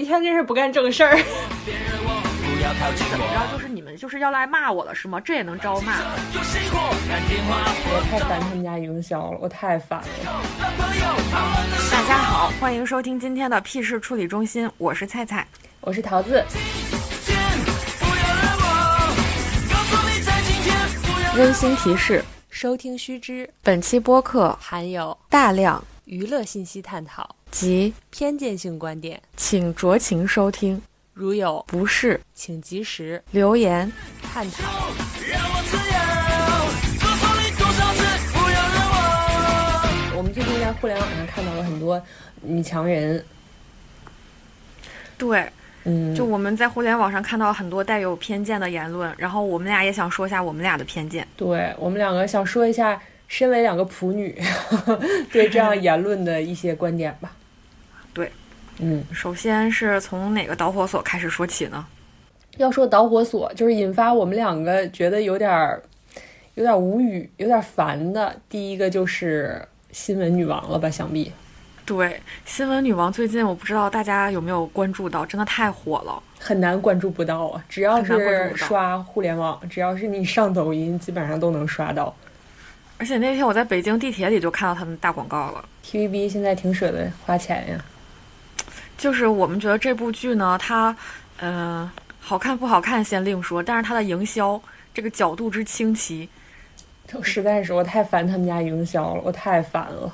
一天真是不干正事儿。怎么着？就是你们就是要来骂我了是吗？这也能招骂？我太烦他们家营销了，我太烦了。大家好，欢迎收听今天的屁事处理中心，我是菜菜，我是桃子。温馨提示：收听须知，本期播客含有大量娱乐信息探讨及偏见性观点，请酌情收听。如有不适，请及时留言探讨。我们最近在互联网上看到了很多女强人，对，嗯，就我们在互联网上看到很多带有偏见的言论，然后我们俩也想说一下我们俩的偏见。对我们两个想说一下，身为两个普女，对这样 言论的一些观点吧。对。嗯，首先是从哪个导火索开始说起呢？要说导火索，就是引发我们两个觉得有点儿、有点无语、有点烦的。第一个就是新闻女王了吧？想必。对，新闻女王最近我不知道大家有没有关注到，真的太火了，很难关注不到啊！只要是刷互联网，只要是你上抖音，基本上都能刷到。而且那天我在北京地铁里就看到他们大广告了。TVB 现在挺舍得花钱呀。就是我们觉得这部剧呢，它，嗯，好看不好看先另说，但是它的营销这个角度之清奇，就实在是我太烦他们家营销了，我太烦了，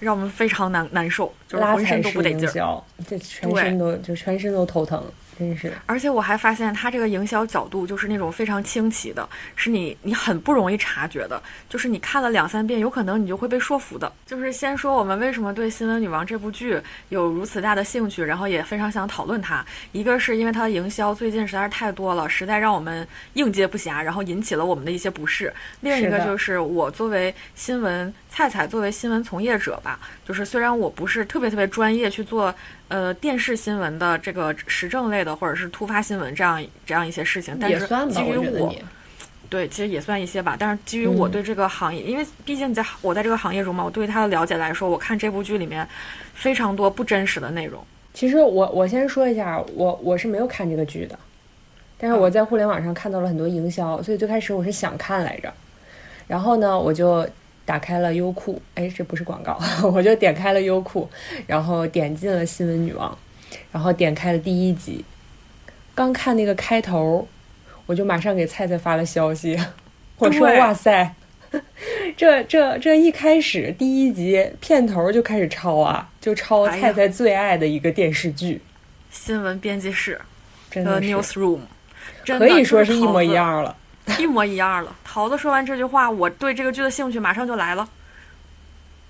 让我们非常难难受，就是浑身都不得劲儿，这全身都就全身都头疼。真是，而且我还发现他这个营销角度就是那种非常清奇的，是你你很不容易察觉的，就是你看了两三遍，有可能你就会被说服的。就是先说我们为什么对《新闻女王》这部剧有如此大的兴趣，然后也非常想讨论它。一个是因为它的营销最近实在是太多了，实在让我们应接不暇，然后引起了我们的一些不适。另一个就是我作为新闻菜菜，作为新闻从业者吧，就是虽然我不是特别特别专业去做。呃，电视新闻的这个时政类的，或者是突发新闻这样这样一些事情，但是基于我，对，其实也算一些吧。但是基于我对这个行业，因为毕竟在我在这个行业中嘛，我对它的了解来说，我看这部剧里面非常多不真实的内容。其实我我先说一下，我我是没有看这个剧的，但是我在互联网上看到了很多营销，所以最开始我是想看来着，然后呢，我就。打开了优酷，哎，这不是广告，我就点开了优酷，然后点进了《新闻女王》，然后点开了第一集。刚看那个开头，我就马上给菜菜发了消息，我说：“哇塞，这这这一开始第一集片头就开始抄啊，就抄菜菜最爱的一个电视剧《新闻编辑室》真的 Newsroom，可以说是一模一样了。” 一模一样了。桃子说完这句话，我对这个剧的兴趣马上就来了，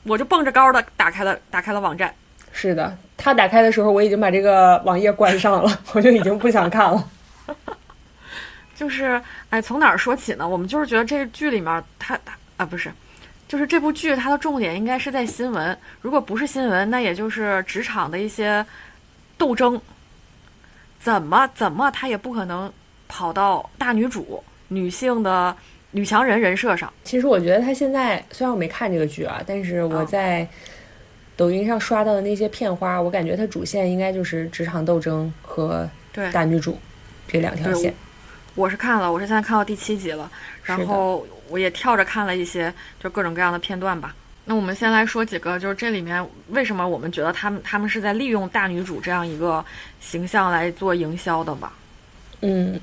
我就蹦着高的打开了打开了网站。是的，他打开的时候，我已经把这个网页关上了，我就已经不想看了。就是，哎，从哪儿说起呢？我们就是觉得这个剧里面，它啊不是，就是这部剧它的重点应该是在新闻。如果不是新闻，那也就是职场的一些斗争。怎么怎么，他也不可能跑到大女主。女性的女强人人设上，其实我觉得她现在虽然我没看这个剧啊，但是我在抖音上刷到的那些片花，我感觉她主线应该就是职场斗争和大女主这两条线。我是看了，我是现在看到第七集了，然后我也跳着看了一些就各种各样的片段吧。那我们先来说几个，就是这里面为什么我们觉得他们他们是在利用大女主这样一个形象来做营销的吧？嗯。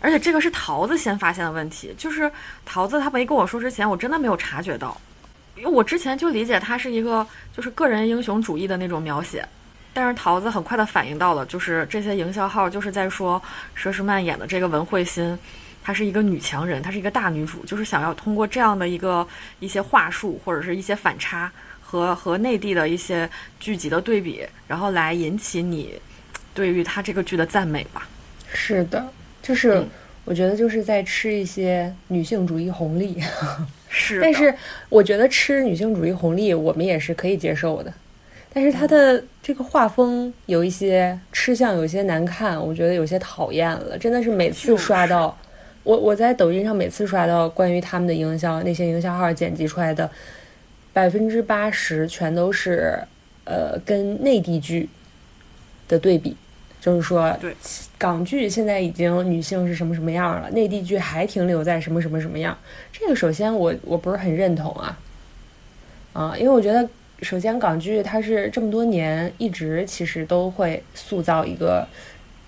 而且这个是桃子先发现的问题，就是桃子他没跟我说之前，我真的没有察觉到，因为我之前就理解他是一个就是个人英雄主义的那种描写，但是桃子很快的反应到了，就是这些营销号就是在说佘诗曼演的这个文慧心，她是一个女强人，她是一个大女主，就是想要通过这样的一个一些话术或者是一些反差和和内地的一些剧集的对比，然后来引起你对于她这个剧的赞美吧。是的。就是我觉得就是在吃一些女性主义红利，是。但是我觉得吃女性主义红利，我们也是可以接受的。但是它的这个画风有一些吃相，有些难看，我觉得有些讨厌了。真的是每次刷到，我我在抖音上每次刷到关于他们的营销，那些营销号剪辑出来的百分之八十全都是，呃跟内地剧的对比，就是说对港剧现在已经女性是什么什么样了，内地剧还停留在什么什么什么样。这个首先我我不是很认同啊，啊，因为我觉得首先港剧它是这么多年一直其实都会塑造一个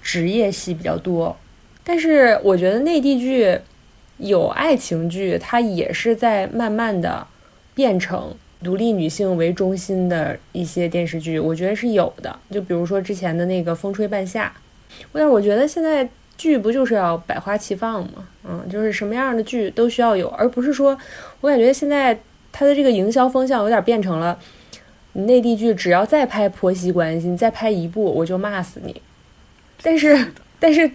职业戏比较多，但是我觉得内地剧有爱情剧，它也是在慢慢的变成独立女性为中心的一些电视剧，我觉得是有的。就比如说之前的那个《风吹半夏》，但是我觉得现在剧不就是要百花齐放吗？嗯，就是什么样的剧都需要有，而不是说，我感觉现在它的这个营销风向有点变成了，你内地剧只要再拍婆媳关系，你再拍一部我就骂死你。但是，但是，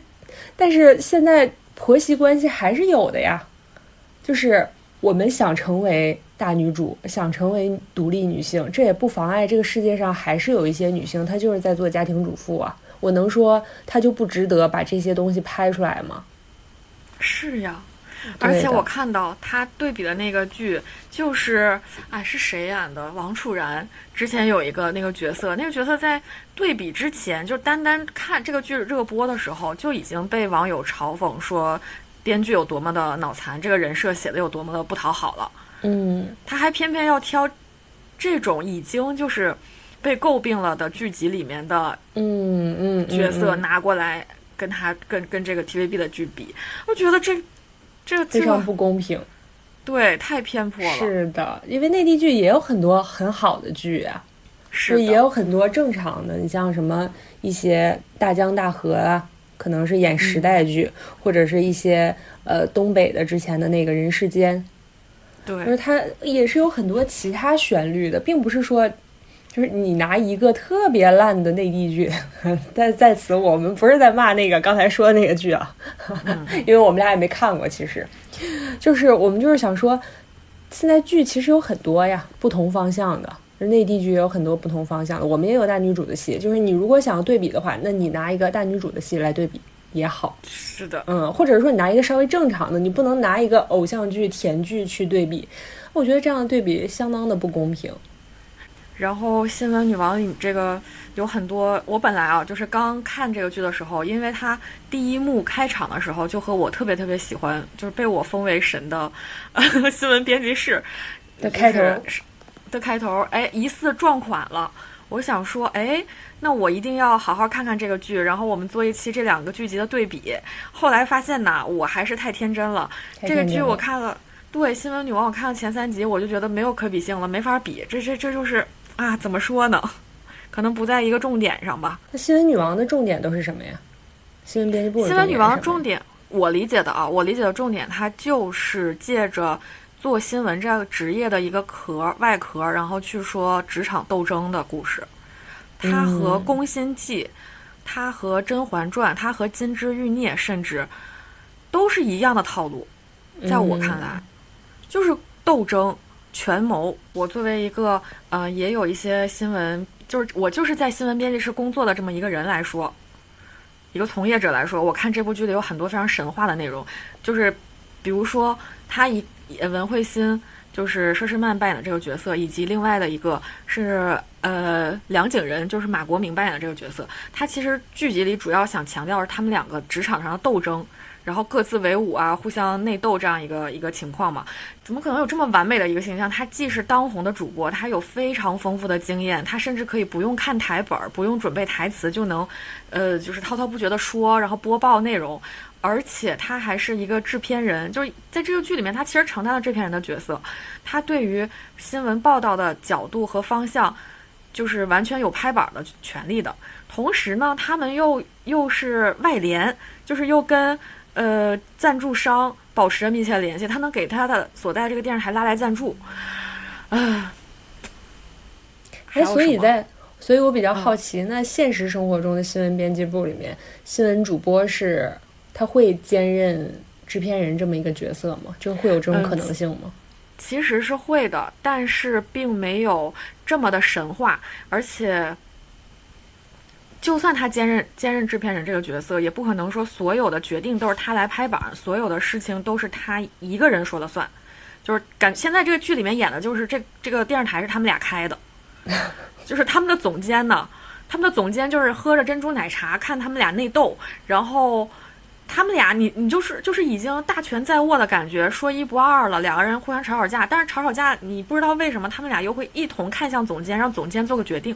但是现在婆媳关系还是有的呀，就是我们想成为大女主，想成为独立女性，这也不妨碍这个世界上还是有一些女性，她就是在做家庭主妇啊。我能说她就不值得把这些东西拍出来吗？是呀，而且我看到她对比的那个剧，就是哎是谁演的？王楚然之前有一个那个角色，那个角色在对比之前，就单单看这个剧热播的时候，就已经被网友嘲讽说编剧有多么的脑残，这个人设写的有多么的不讨好了。嗯，他还偏偏要挑这种已经就是被诟病了的剧集里面的嗯嗯，嗯角色嗯拿过来跟他跟跟这个 TVB 的剧比，我觉得这这非常不公平。对太偏颇了，是的，因为内地剧也有很多很好的剧啊，是也有很多正常的。你像什么一些大江大河啊，可能是演时代剧，或者是一些呃东北的之前的那个人世间，就是它也是有很多其他旋律的，并不是说。就是你拿一个特别烂的内地剧，在在此我们不是在骂那个刚才说的那个剧啊，因为我们俩也没看过。其实，就是我们就是想说，现在剧其实有很多呀，不同方向的。内地剧也有很多不同方向的，我们也有大女主的戏。就是你如果想要对比的话，那你拿一个大女主的戏来对比也好。是的，嗯，或者说你拿一个稍微正常的，你不能拿一个偶像剧、甜剧去对比，我觉得这样的对比相当的不公平。然后《新闻女王》里这个有很多，我本来啊就是刚看这个剧的时候，因为它第一幕开场的时候就和我特别特别喜欢，就是被我封为神的、呃、新闻编辑室的开头就是的开头，哎，疑似撞款了。我想说，哎，那我一定要好好看看这个剧，然后我们做一期这两个剧集的对比。后来发现呐，我还是太天真了。这个剧我看了，对《新闻女王》我看了前三集，我就觉得没有可比性了，没法比。这这这就是啊，怎么说呢？可能不在一个重点上吧。那新闻女王的重点都是什么呀？新闻编辑部新闻女王的重重点，我理解的啊，我理解的重点，它就是借着做新闻这样职业的一个壳外壳，然后去说职场斗争的故事。它和《嗯宫心计》它和《甄嬛传》，它和《金枝欲孽》，甚至都是一样的套路。在我看来，就是斗争、权谋。我作为一个呃，也有一些新闻，就是我就是在新闻编辑室工作的这么一个人来说，一个从业者来说，我看这部剧里有很多非常神话的内容，就是比如说他一文慧心。就是佘诗曼扮演的这个角色，以及另外的一个是呃梁景仁，就是马国明扮演的这个角色。他其实剧集里主要想强调是他们两个职场上的斗争，然后各自为伍啊，互相内斗这样一个一个情况嘛。怎么可能有这么完美的一个形象？他既是当红的主播，他有非常丰富的经验，他甚至可以不用看台本儿，不用准备台词就能，呃，就是滔滔不绝的说，然后播报内容。而且他还是一个制片人，就是在这个剧里面，他其实承担了制片人的角色。他对于新闻报道的角度和方向，就是完全有拍板的权利的。同时呢，他们又又是外联，就是又跟呃赞助商保持着密切联系，他能给他的所在这个电视台拉来赞助。啊，还哎，所以在，所以我比较好奇，那现实生活中的新闻编辑部里面，新闻主播是他会兼任制片人这么一个角色吗？就会有这种可能性吗？其实是会的，但是并没有这么的神话，而且。就算他兼任兼任制片人这个角色，也不可能说所有的决定都是他来拍板，所有的事情都是他一个人说了算。就是感现在这个剧里面演的就是这这个电视台是他们俩开的，就是他们的总监呢，他们的总监就是喝着珍珠奶茶看他们俩内斗，然后他们俩你你就是就是已经大权在握的感觉，说一不二了，两个人互相吵吵架，但是吵吵架你不知道为什么他们俩又会一同看向总监，让总监做个决定。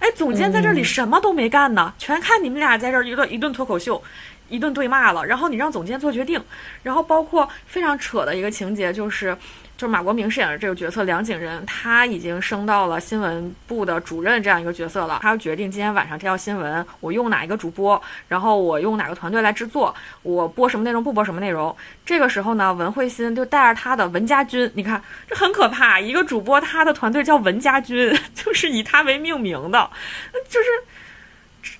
哎，总监在这里什么都没干呢，全看你们俩在这儿一顿一顿脱口秀，一顿对骂了。然后你让总监做决定，然后包括非常扯的一个情节就是。就是马国明饰演的这个角色梁景仁，他已经升到了新闻部的主任这样一个角色了。他要决定今天晚上这条新闻我用哪一个主播，然后我用哪个团队来制作，我播什么内容，不播什么内容。这个时候呢，文慧心就带着他的文家军，你看这很可怕，一个主播他的团队叫文家军，就是以他为命名的，就是。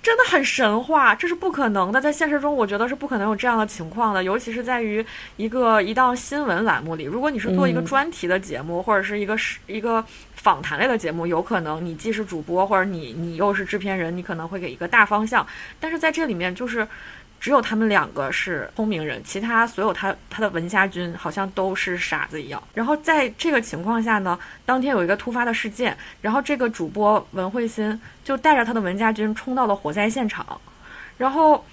真的很神话，这是不可能的。在现实中，我觉得是不可能有这样的情况的。尤其是在于一个一档新闻栏目里，如果你是做一个专题的节目，或者是一个是一个访谈类的节目，有可能你既是主播，或者你你又是制片人，你可能会给一个大方向。但是在这里面，就是。只有他们两个是聪明人，其他所有他他的文家军好像都是傻子一样。然后在这个情况下呢，当天有一个突发的事件，然后这个主播文慧心就带着他的文家军冲到了火灾现场，然后，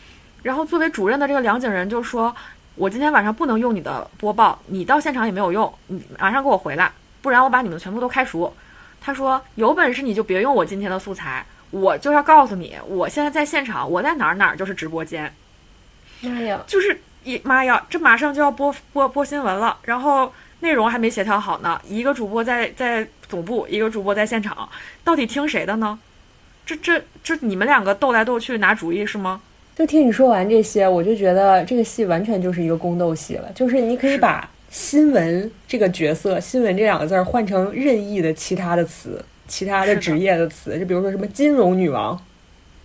然后作为主任的这个梁景仁就说：“我今天晚上不能用你的播报，你到现场也没有用，你马上给我回来，不然我把你们全部都开除。”他说：“有本事你就别用我今天的素材，我就要告诉你，我现在在现场，我在哪儿哪儿就是直播间。”妈呀！就是一妈呀，这马上就要播播播新闻了，然后内容还没协调好呢。一个主播在在总部，一个主播在现场，到底听谁的呢？这这这，你们两个斗来斗去拿主意是吗？就听你说完这些，我就觉得这个戏完全就是一个宫斗戏了。就是你可以把新闻这个角色“新闻”这两个字换成任意的其他的词，其他的职业的词，就比如说什么金融女王。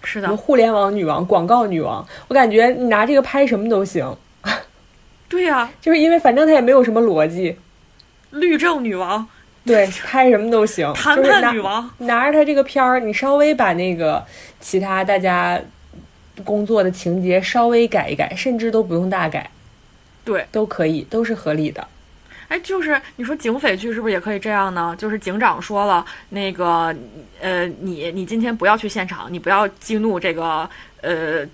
是的，互联网女王、广告女王，我感觉你拿这个拍什么都行。对呀，就是因为反正它也没有什么逻辑。律政女王，对，拍什么都行。谈判女王，拿着它这个片儿，你稍微把那个其他大家工作的情节稍微改一改，甚至都不用大改，对，都可以，都是合理的。哎，就是你说警匪剧是不是也可以这样呢？就是警长说了，那个，呃，你你今天不要去现场，你不要激怒这个呃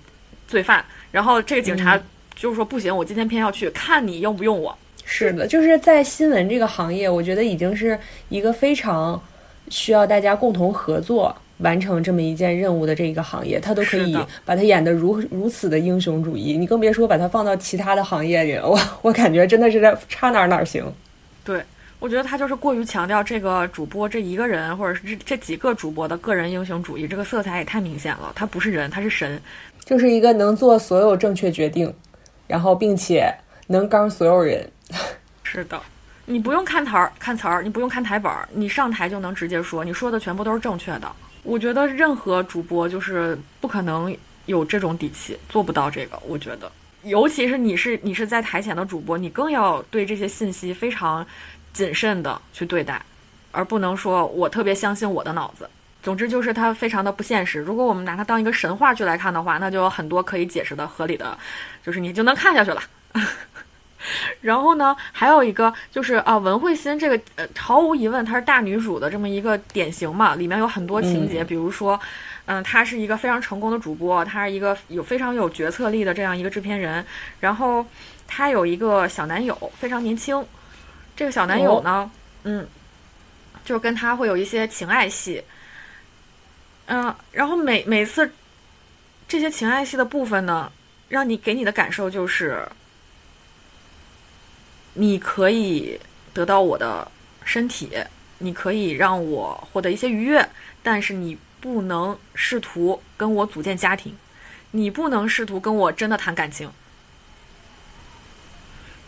罪犯。然后这个警察就是说不行，我今天偏要去，看你用不用我。是的，就是在新闻这个行业，我觉得已经是一个非常需要大家共同合作完成这么一件任务的这一个行业，他都可以把他演得如如此的英雄主义，你更别说把他放到其他的行业里了。我 我感觉真的是在差哪哪行。对，我觉得他就是过于强调这个主播这一个人，或者是这这几个主播的个人英雄主义，这个色彩也太明显了。他不是人，他是神，就是一个能做所有正确决定，然后并且能刚所有人。是的。你不用看台儿看词儿，你不用看台本儿，你上台就能直接说，你说的全部都是正确的。我觉得任何主播就是不可能有这种底气，做不到这个。我觉得，尤其是你是你是在台前的主播，你更要对这些信息非常谨慎的去对待，而不能说我特别相信我的脑子。总之就是它非常的不现实。如果我们拿它当一个神话剧来看的话，那就有很多可以解释的合理的，就是你就能看下去了。然后呢，还有一个就是啊，文慧心这个呃，毫无疑问她是大女主的这么一个典型嘛，里面有很多情节，比如说，嗯，她是一个非常成功的主播，她是一个有非常有决策力的这样一个制片人，然后她有一个小男友，非常年轻，这个小男友呢，嗯，就是跟她会有一些情爱戏，嗯，然后每每次这些情爱戏的部分呢，让你给你的感受就是。你可以得到我的身体，你可以让我获得一些愉悦，但是你不能试图跟我组建家庭，你不能试图跟我真的谈感情。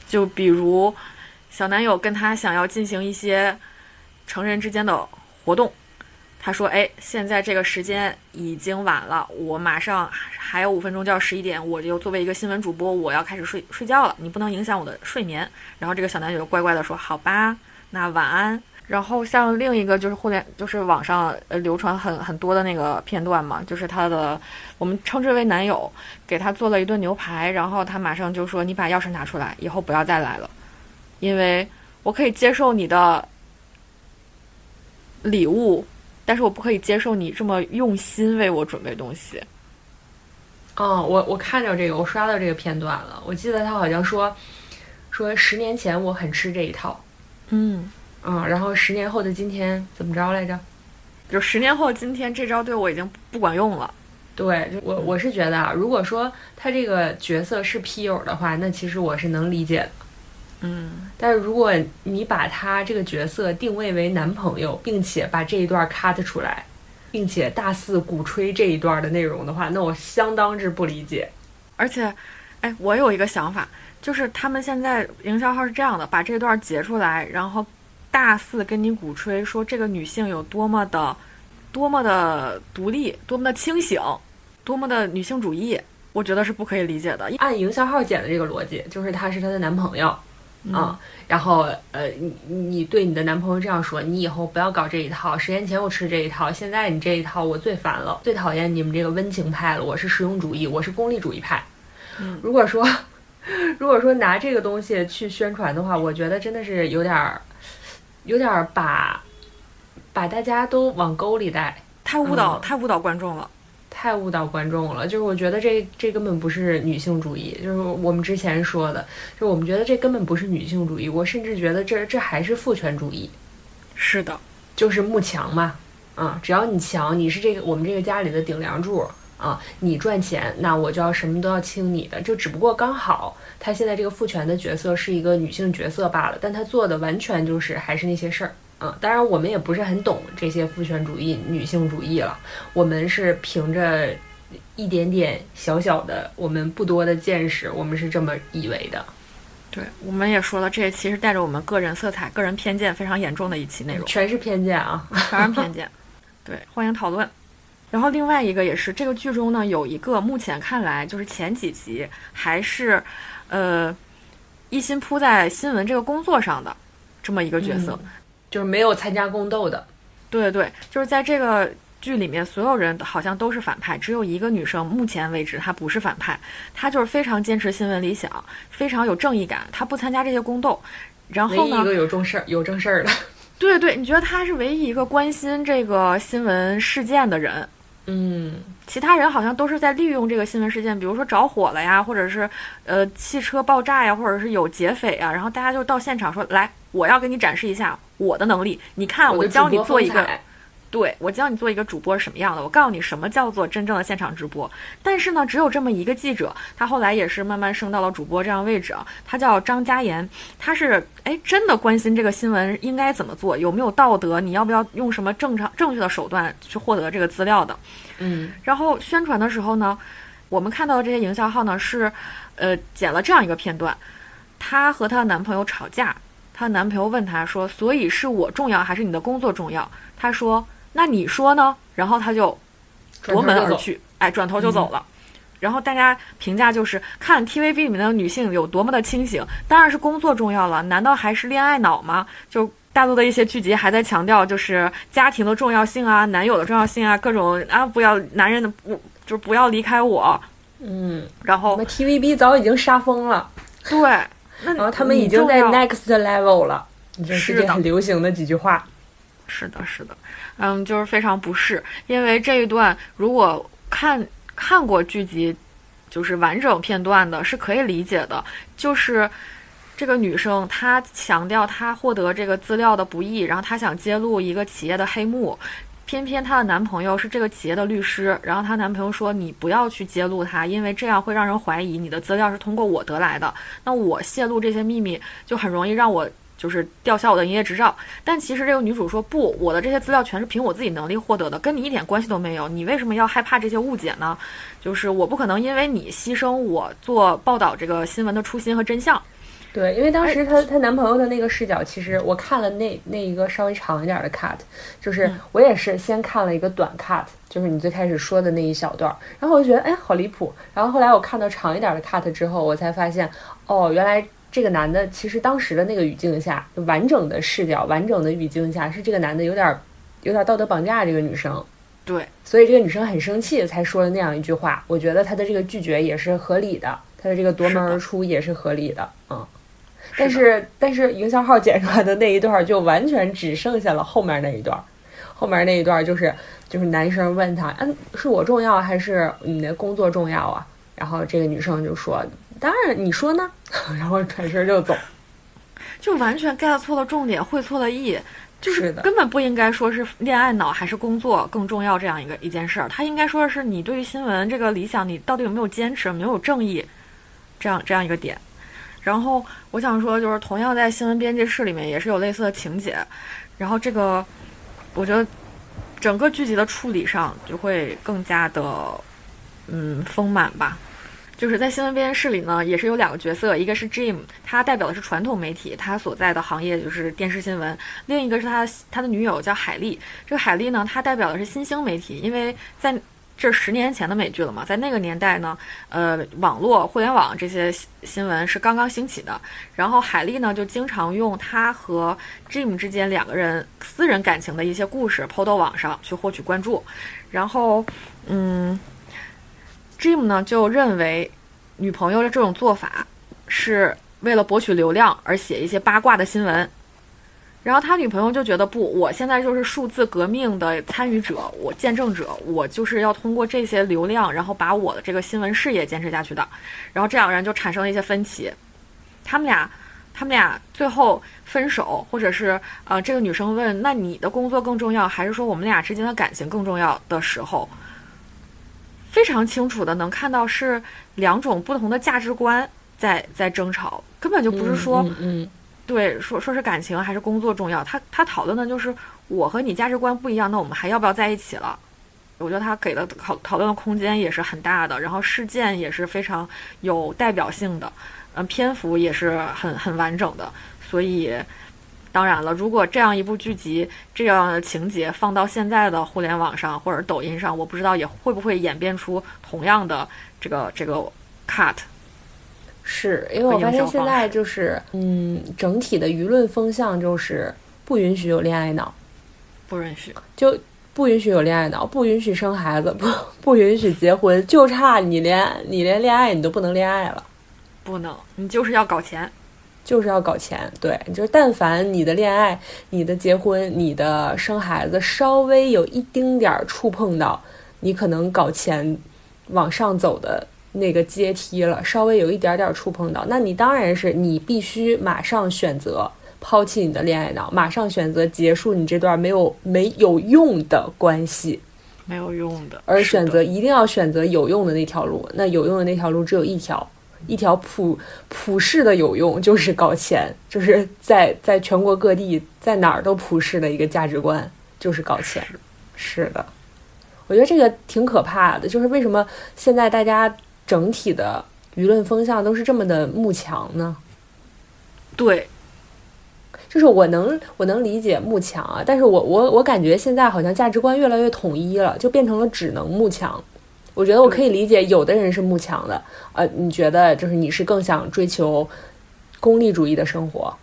就比如，小男友跟他想要进行一些成人之间的活动。他说：“哎，现在这个时间已经晚了，我马上还有五分钟就要十一点，我就作为一个新闻主播，我要开始睡睡觉了。你不能影响我的睡眠。”然后这个小男友就乖乖的说：“好吧，那晚安。”然后像另一个就是互联，就是网上呃流传很很多的那个片段嘛，就是他的我们称之为男友给他做了一顿牛排，然后他马上就说：“你把钥匙拿出来，以后不要再来了，因为我可以接受你的礼物。”但是我不可以接受你这么用心为我准备东西。哦，我我看到这个，我刷到这个片段了。我记得他好像说，说十年前我很吃这一套，嗯，嗯，然后十年后的今天怎么着来着？就十年后今天这招对我已经不管用了。对，就我我是觉得啊，如果说他这个角色是批友的话，那其实我是能理解的。嗯，但是如果你把他这个角色定位为男朋友，并且把这一段 cut 出来，并且大肆鼓吹这一段的内容的话，那我相当之不理解。而且，哎，我有一个想法，就是他们现在营销号是这样的，把这段截出来，然后大肆跟你鼓吹说这个女性有多么的、多么的独立，多么的清醒，多么的女性主义，我觉得是不可以理解的。按营销号剪的这个逻辑，就是他是她的男朋友。嗯啊，然后呃，你你对你的男朋友这样说，你以后不要搞这一套。十年前我吃这一套，现在你这一套我最烦了，最讨厌你们这个温情派了。我是实用主义，我是功利主义派。嗯 如果说 如果说拿这个东西去宣传的话，我觉得真的是有点儿有点儿把把大家都往沟里带。太误导，嗯太误导观众了。太误导观众了，就是我觉得这这根本不是女性主义，就是我们之前说的，就是我们觉得这根本不是女性主义，我甚至觉得这这还是父权主义，是的，就是慕强嘛，啊，只要你强，你是这个我们这个家里的顶梁柱啊，你赚钱，那我就要什么都要听你的，就只不过刚好他现在这个父权的角色是一个女性角色罢了，但他做的完全就是还是那些事儿。嗯，当然我们也不是很懂这些父权主义、女性主义了，我们是凭着一点点小小的我们不多的见识，我们是这么以为的。对，我们也说了，这一期是带着我们个人色彩、个人偏见非常严重的一期内容，全是偏见啊！全是偏见。对，欢迎讨论。然后另外一个也是，这个剧中呢有一个目前看来就是前几集还是，呃，一心扑在新闻这个工作上的这么一个角色。嗯就是没有参加宫斗的。对对对，就是在这个剧里面，所有人好像都是反派，只有一个女生，目前为止她不是反派，她就是非常坚持新闻理想，非常有正义感，她不参加这些宫斗。然后呢一个，有正事儿、有正事儿的。对对，你觉得她是唯一一个关心这个新闻事件的人，嗯，其他人好像都是在利用这个新闻事件，比如说着火了呀，或者是呃汽车爆炸呀，或者是有劫匪啊，然后大家就到现场说，来，我要给你展示一下我的能力，你看我教你做一个对我教你做一个主播是什么样的，我告诉你什么叫做真正的现场直播。但是呢，只有这么一个记者，他后来也是慢慢升到了主播这样位置啊。他叫张嘉言，他是哎真的关心这个新闻应该怎么做，有没有道德，你要不要用什么正常正确的手段去获得这个资料的。嗯然后宣传的时候呢，我们看到的这些营销号呢是，呃，剪了这样一个片段，她和她的男朋友吵架，她男朋友问她说：“所以是我重要还是你的工作重要？”她说：“那你说呢？”然后她就夺门而去，哎，转头就走了。然后大家评价就是看 TVB 里面的女性有多么的清醒，当然是工作重要了，难道还是恋爱脑吗？就大陆的一些剧集还在强调就是家庭的重要性啊，男友的重要性啊，各种啊不要男人的不就是不要离开我，嗯，然后我们 TVB 早已经杀疯了，对，那然后他们已经在 next level 了。你这是很流行的几句话。是的，是的，嗯，就是非常不适，因为这一段如果看看过剧集，就是完整片段的，是可以理解的。就是这个女生她强调她获得这个资料的不易，然后她想揭露一个企业的黑幕。偏偏她的男朋友是这个企业的律师，然后她男朋友说：“你不要去揭露他，因为这样会让人怀疑你的资料是通过我得来的。那我泄露这些秘密，就很容易让我就是吊销我的营业执照。但其实这个女主说不，我的这些资料全是凭我自己能力获得的，跟你一点关系都没有。你为什么要害怕这些误解呢？就是我不可能因为你牺牲我做报道这个新闻的初心和真相。对，因为当哎时她她男朋友的那个视角，其实我看了那那一个稍微长一点的 cut，就是嗯我也是先看了一个短 cut，就是你最开始说的那一小段儿，然后我就觉得哎好离谱，然后后来我看到长一点的 cut 之后，我才发现哦原来这个男的其实当时的那个语境下，就完整的视角、完整的语境下，是这个男的有点儿有点儿道德绑架这个女生，对，所以这个女生很生气才说了那样一句话。我觉得她的这个拒绝也是合理的，她的这个夺门而出也是合理的，嗯。但是但是营销号剪出来的那一段儿就完全只剩下了后面那一段儿，后面那一段就是就是男生问他，嗯，是我重要还是你的工作重要啊？然后这个女生就说，当然你说呢，然后转身就走。就完全 get 错了重点，会错了意，就是根本不应该说是恋爱脑还是工作更重要这样一个一件事儿，他应该说的是你对于新闻这个理想，你到底有没有坚持，有没有正义，这样这样一个点。然后我想说，就是同样在新闻编辑室里面也是有类似的情节，然后这个我觉得整个剧集的处理上就会更加的嗯丰满吧。就是在新闻编辑室里呢，也是有两个角色，一个是 Jim，他代表的是传统媒体，他所在的行业就是电视新闻；另一个是他他的女友叫海莉。这个海莉呢，她代表的是新兴媒体，因为在这十年前的美剧了嘛，在那个年代呢，呃，网络、互联网这些新新闻是刚刚兴起的。然后海莉呢，就经常用她和 Jim 之间两个人私人感情的一些故事抛到网上去获取关注。然后，嗯。Jim 呢就认为，女朋友的这种做法是为了博取流量而写一些八卦的新闻，然后他女朋友就觉得不，我现在就是数字革命的参与者，我见证者，我就是要通过这些流量，然后把我的这个新闻事业坚持下去的。然后这两个人就产生了一些分歧，他们俩，他们俩最后分手，或者是呃，这个女生问，那你的工作更重要，还是说我们俩之间的感情更重要的时候？非常清楚的能看到是两种不同的价值观在在争吵，根本就不是说，嗯对说说是感情还是工作重要，他他讨论的就是我和你价值观不一样，那我们还要不要在一起了？我觉得他给的讨讨论的空间也是很大的，然后事件也是非常有代表性的，嗯，篇幅也是很很完整的，所以。当然了，如果这样一部剧集这样的情节放到现在的互联网上或者抖音上，我不知道也会不会演变出同样的这个这个 cut。是因为我发现现在就是，嗯，整体的舆论风向就是不允许有恋爱脑，不允许，就不允许有恋爱脑，不允许生孩子，不 不允许结婚，就差你连你连恋爱你都不能恋爱了。不能，你就是要搞钱。就是要搞钱，对，就是但凡你的恋爱、你的结婚、你的生孩子稍微有一丁点儿触碰到你可能搞钱往上走的那个阶梯了，稍微有一点点儿触碰到，那你当然是你必须马上选择抛弃你的恋爱脑，马上选择结束你这段没有没有用的关系，没有用的，而选择一定要选择有用的那条路。那有用的那条路只有一条。一条普普世的有用就是搞钱，就是在在全国各地在哪儿都普世的一个价值观，就是搞钱。是的，我觉得这个挺可怕的，就是为什么现在大家整体的舆论风向都是这么的慕强呢？对，就是我能我能理解慕强啊，但是我我我感觉现在好像价值观越来越统一了，就变成了只能慕强。我觉得我可以理解，有的人是慕强的，呃，你觉得就是你是更想追求功利主义的生活，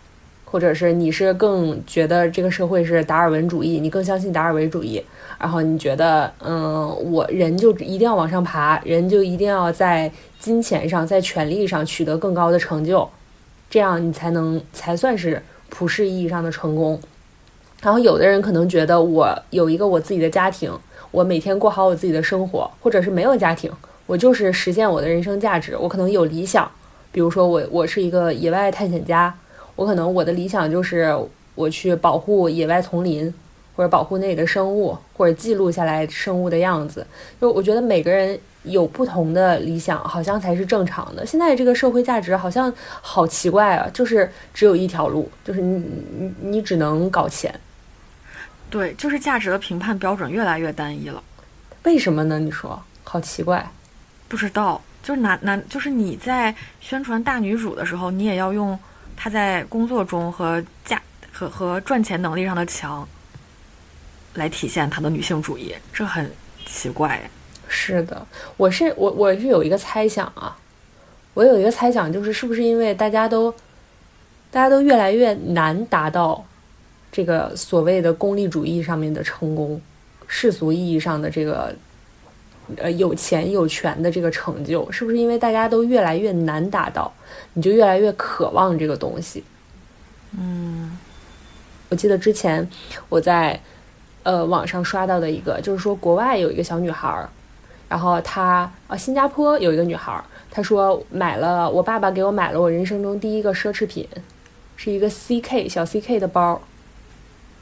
或者是你是更觉得这个社会是达尔文主义，你更相信达尔文主义，然后你觉得，嗯，我人就一定要往上爬，人就一定要在金钱上、在权力上取得更高的成就，这样你才能才算是普世意义上的成功。然后有的人可能觉得，我有一个我自己的家庭。我每天过好我自己的生活，或者是没有家庭，我就是实现我的人生价值。我可能有理想，比如说我我是一个野外探险家，我可能我的理想就是我去保护野外丛林，或者保护那里的生物，或者记录下来生物的样子。就我觉得每个人有不同的理想，好像才是正常的。现在这个社会价值好像好奇怪啊，就是只有一条路，就是你你你只能搞钱。对，就是价值的评判标准越来越单一了。为什么呢？你说，好奇怪。不知道，就是男男，就是你在宣传大女主的时候，你也要用她在工作中和价和和赚钱能力上的强来体现她的女性主义，这很奇怪。是的，我是我我是有一个猜想啊，我有一个猜想，就是是不是因为大家都大家都越来越难达到。这个所谓的功利主义上面的成功，世俗意义上的这个，呃，有钱有权的这个成就，是不是因为大家都越来越难达到，你就越来越渴望这个东西？嗯，我记得之前我在呃网上刷到的一个，就是说国外有一个小女孩，然后她啊新加坡有一个女孩，她说买了我爸爸给我买了我人生中第一个奢侈品，是一个 CK 小 CK 的包。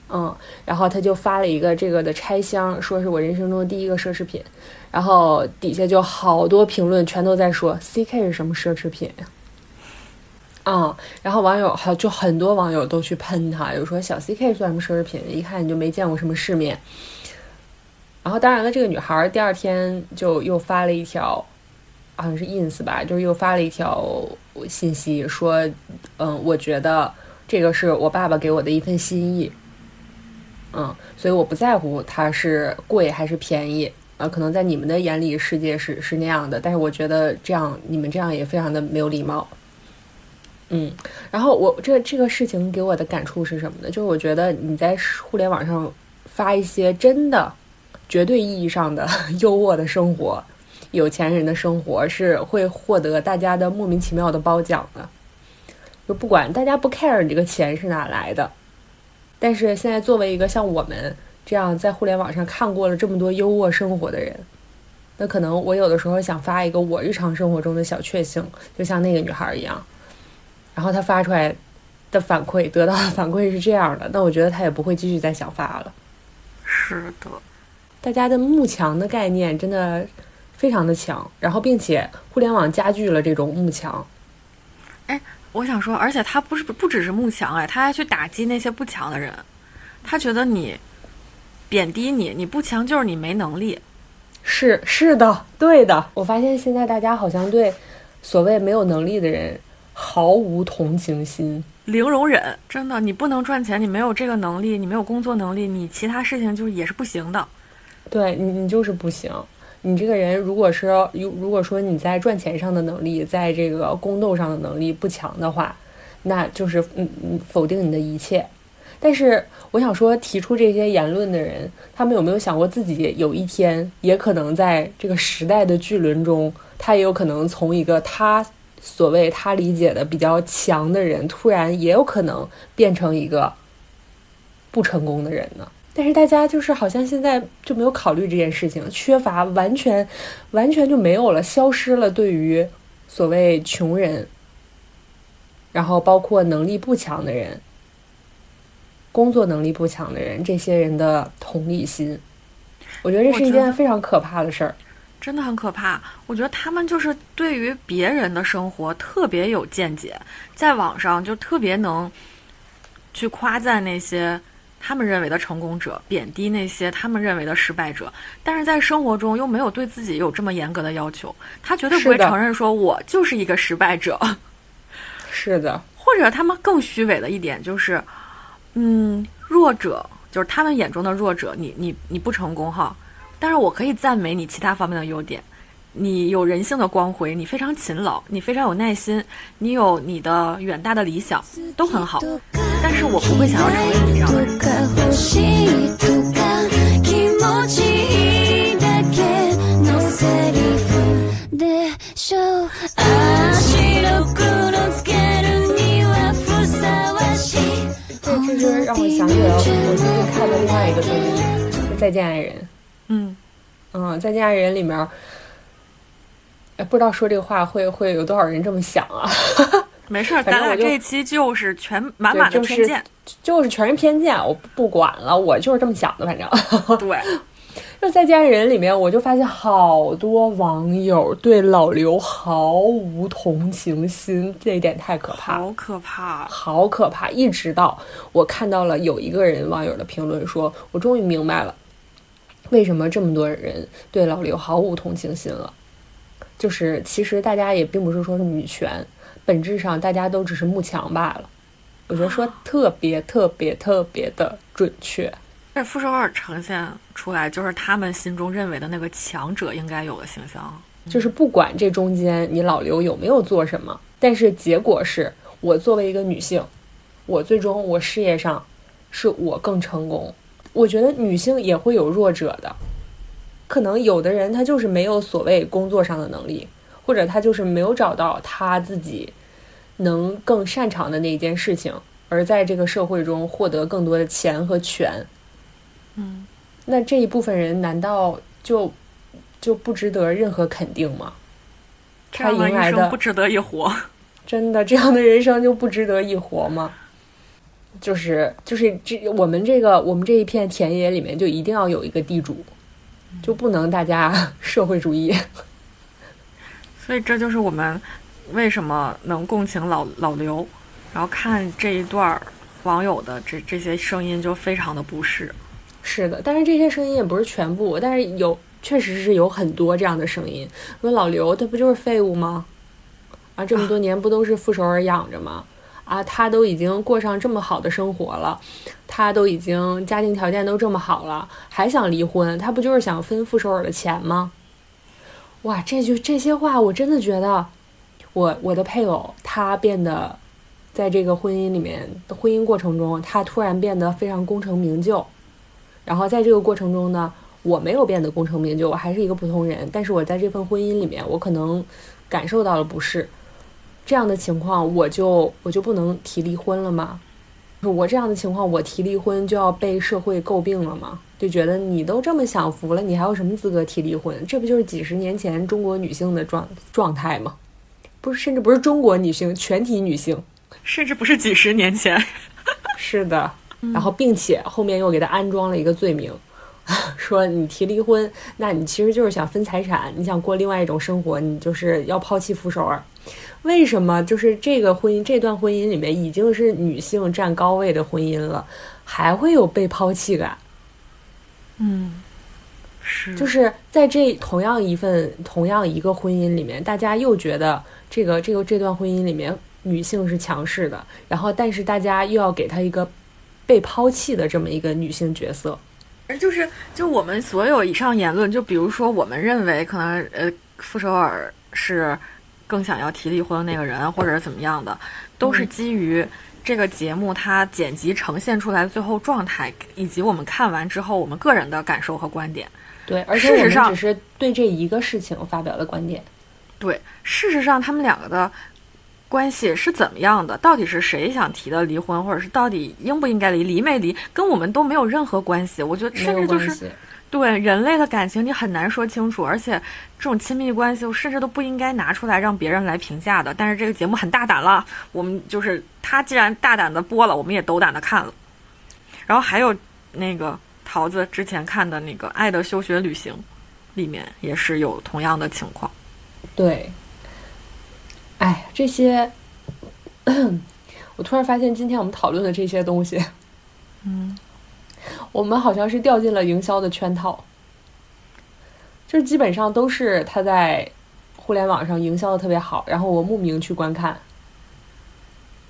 嗯，然后他就发了一个这个的拆箱，说是我人生中第一个奢侈品，然后底下就好多评论全都在说 CK 是什么奢侈品？嗯然后网友还就很多网友都去喷他，有说小 CK 算什么奢侈品？一看你就没见过什么世面。然后当然了，这个女孩第二天就又发了一条，好像是 ins 吧，就是又发了一条信息说，嗯，我觉得这个是我爸爸给我的一份心意。嗯，所以我不在乎它是贵还是便宜，呃，可能在你们的眼里世界是是那样的，但是我觉得这样你们这样也非常的没有礼貌。嗯，然后我这这个事情给我的感触是什么呢？就是我觉得你在互联网上发一些真的、绝对意义上的 优渥的生活、有钱人的生活，是会获得大家的莫名其妙的褒奖的。就不管大家不 care 你这个钱是哪来的，但是现在作为一个像我们这样在互联网上看过了这么多优渥生活的人，那可能我有的时候想发一个我日常生活中的小确幸，就像那个女孩一样，然后他发出来的反馈得到的反馈是这样的，那我觉得他也不会继续再想发了。是的，大家的慕强的概念真的非常的强，然后并且互联网加剧了这种慕强。我想说，而且他不是不只是慕强哎，他还去打击那些不强的人，他觉得你贬低你，你不强就是你没能力。是是的，对的。我发现现在大家好像对所谓没有能力的人毫无同情心。零容忍，真的，你不能赚钱，你没有这个能力，你没有工作能力，你其他事情就是也是不行的。对你，你就是不行。你这个人，如果是如如果说你在赚钱上的能力，在这个宫斗上的能力不强的话，那就是嗯嗯否定你的一切。但是我想说，提出这些言论的人，他们有没有想过自己有一天也可能在这个时代的巨轮中，他也有可能从一个他所谓他理解的比较强的人，突然也有可能变成一个不成功的人呢？但是大家就是好像现在就没有考虑这件事情，缺乏完全完全就没有了，消失了对于所谓穷人，然后包括能力不强的人。工作能力不强的人，这些人的同理心，我觉得这是一件非常可怕的事儿。真的很可怕。我觉得他们就是对于别人的生活特别有见解，在网上就特别能去夸赞那些他们认为的成功者，贬低那些他们认为的失败者。但是在生活中又没有对自己有这么严格的要求，他绝对不会承认说我就是一个失败者。是的，或者他们更虚伪的一点就是，嗯，弱者就是他们眼中的弱者，你你你不成功哈，但是我可以赞美你其他方面的优点，你有人性的光辉，你非常勤劳，你非常有耐心，你有你的远大的理想，都很好，但是我不会想要成为你这样的人。とか欲しいとか気持ちいいだけのセリフでしょうああ白黒つけるにはふさわしい这这就是让我想起了我最近看的另外一个综艺，就《再见爱人》。 嗯，嗯，《再见爱人》里面儿，哎，不知道说这个话会会有多少人这么想啊？没事儿，反正我就咱俩这一期就是全满满的对就是偏见，就是全是偏见，我不管了，我就是这么想的，反正。对，就在《家人》里面，我就发现好多网友对老刘毫无同情心，这一点太可怕。好可怕。好可怕！一直到我看到了有一个人网友的评论说，我终于明白了，为什么这么多人对老刘毫无同情心了。就是其实大家也并不是说是女权，本质上大家都只是慕强罢了。我觉得说特别特别特别的准确。这傅首尔呈现出来就是他们心中认为的那个强者应该有的形象。就是不管这中间你老刘有没有做什么，但是结果是我作为一个女性，我最终我事业上是我更成功。我觉得女性也会有弱者的，可能有的人他就是没有所谓工作上的能力，或者他就是没有找到他自己能更擅长的那一件事情，而在这个社会中获得更多的钱和权。嗯，那这一部分人难道就就不值得任何肯定吗？他这样的一迎来的生不值得一活。真的这样的人生就不值得一活吗？就是就是这我们这个我们这一片田野里面就一定要有一个地主，就不能大家 社会主义。所以这就是我们为什么能共情老老刘，然后看这一段儿网友的这这些声音就非常的不适。是的，但是这些声音也不是全部，但是有确实是有很多这样的声音。说老刘他不就是废物吗？啊，这么多年不都是傅首尔养着吗？啊，啊他都已经过上这么好的生活了，他都已经家庭条件都这么好了，还想离婚？他不就是想分傅首尔的钱吗？哇，这就这些话，我真的觉得，我我的配偶他变得，在这个婚姻里面的婚姻过程中，他突然变得非常功成名就。然后在这个过程中呢，我没有变得功成名就，我还是一个普通人。但是我在这份婚姻里面，我可能感受到了不适。这样的情况，我就我就不能提离婚了吗？我这样的情况，我提离婚就要被社会诟病了吗？就觉得你都这么享福了，你还有什么资格提离婚？这不就是几十年前中国女性的状状态吗？不是，甚至不是中国女性，全体女性。甚至不是几十年前，是的，然后并且后面又给他安装了一个罪名，说你提离婚，那你其实就是想分财产，你想过另外一种生活，你就是要抛弃傅首尔。为什么就是这个婚姻这段婚姻里面已经是女性占高位的婚姻了，还会有被抛弃感？嗯，是就是在这同样一份同样一个婚姻里面，大家又觉得这个这个这段婚姻里面女性是强势的，然后但是大家又要给她一个被抛弃的这么一个女性角色。就是就我们所有以上言论，就比如说我们认为可能呃傅首尔是更想要提离婚的那个人，或者是怎么样的，都是基于这个节目它剪辑呈现出来的最后状态，以及我们看完之后我们个人的感受和观点。对，而且我们事实上只是对这一个事情发表的观点。对，事实上他们两个的关系是怎么样的？到底是谁想提的离婚，或者是到底应不应该离，离没离，跟我们都没有任何关系。我觉得甚至就是对人类的感情，你很难说清楚，而且这种亲密关系，我甚至都不应该拿出来让别人来评价的。但是这个节目很大胆了，我们就是他既然大胆的播了，我们也斗胆的看了。然后还有那个桃子之前看的那个《爱的休学旅行》，里面也是有同样的情况。对。哎，这些，我突然发现，今天我们讨论的这些东西，嗯，我们好像是掉进了营销的圈套，就是基本上都是他在互联网上营销的特别好，然后我慕名去观看，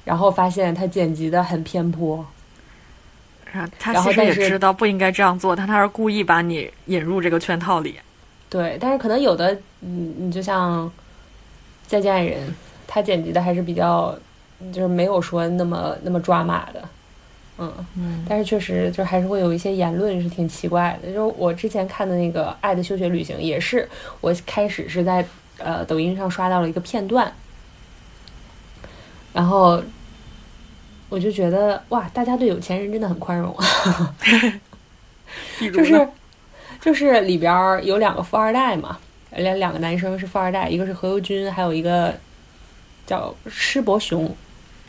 然后发现他剪辑的很偏颇，然后他其实也知道不应该这样做，但他是故意把你引入这个圈套里。对，但是可能有的，你，你就像《再见爱人》，他剪辑的还是比较，就是没有说那么那么抓马的，嗯，嗯但是确实就还是会有一些言论是挺奇怪的。就是我之前看的那个《爱的休学旅行》，也是我开始是在呃抖音上刷到了一个片段，然后我就觉得哇，大家对有钱人真的很宽容 就是就是里边儿有两个富二代嘛，两两个男生是富二代，一个是何猷君，还有一个叫施伯雄，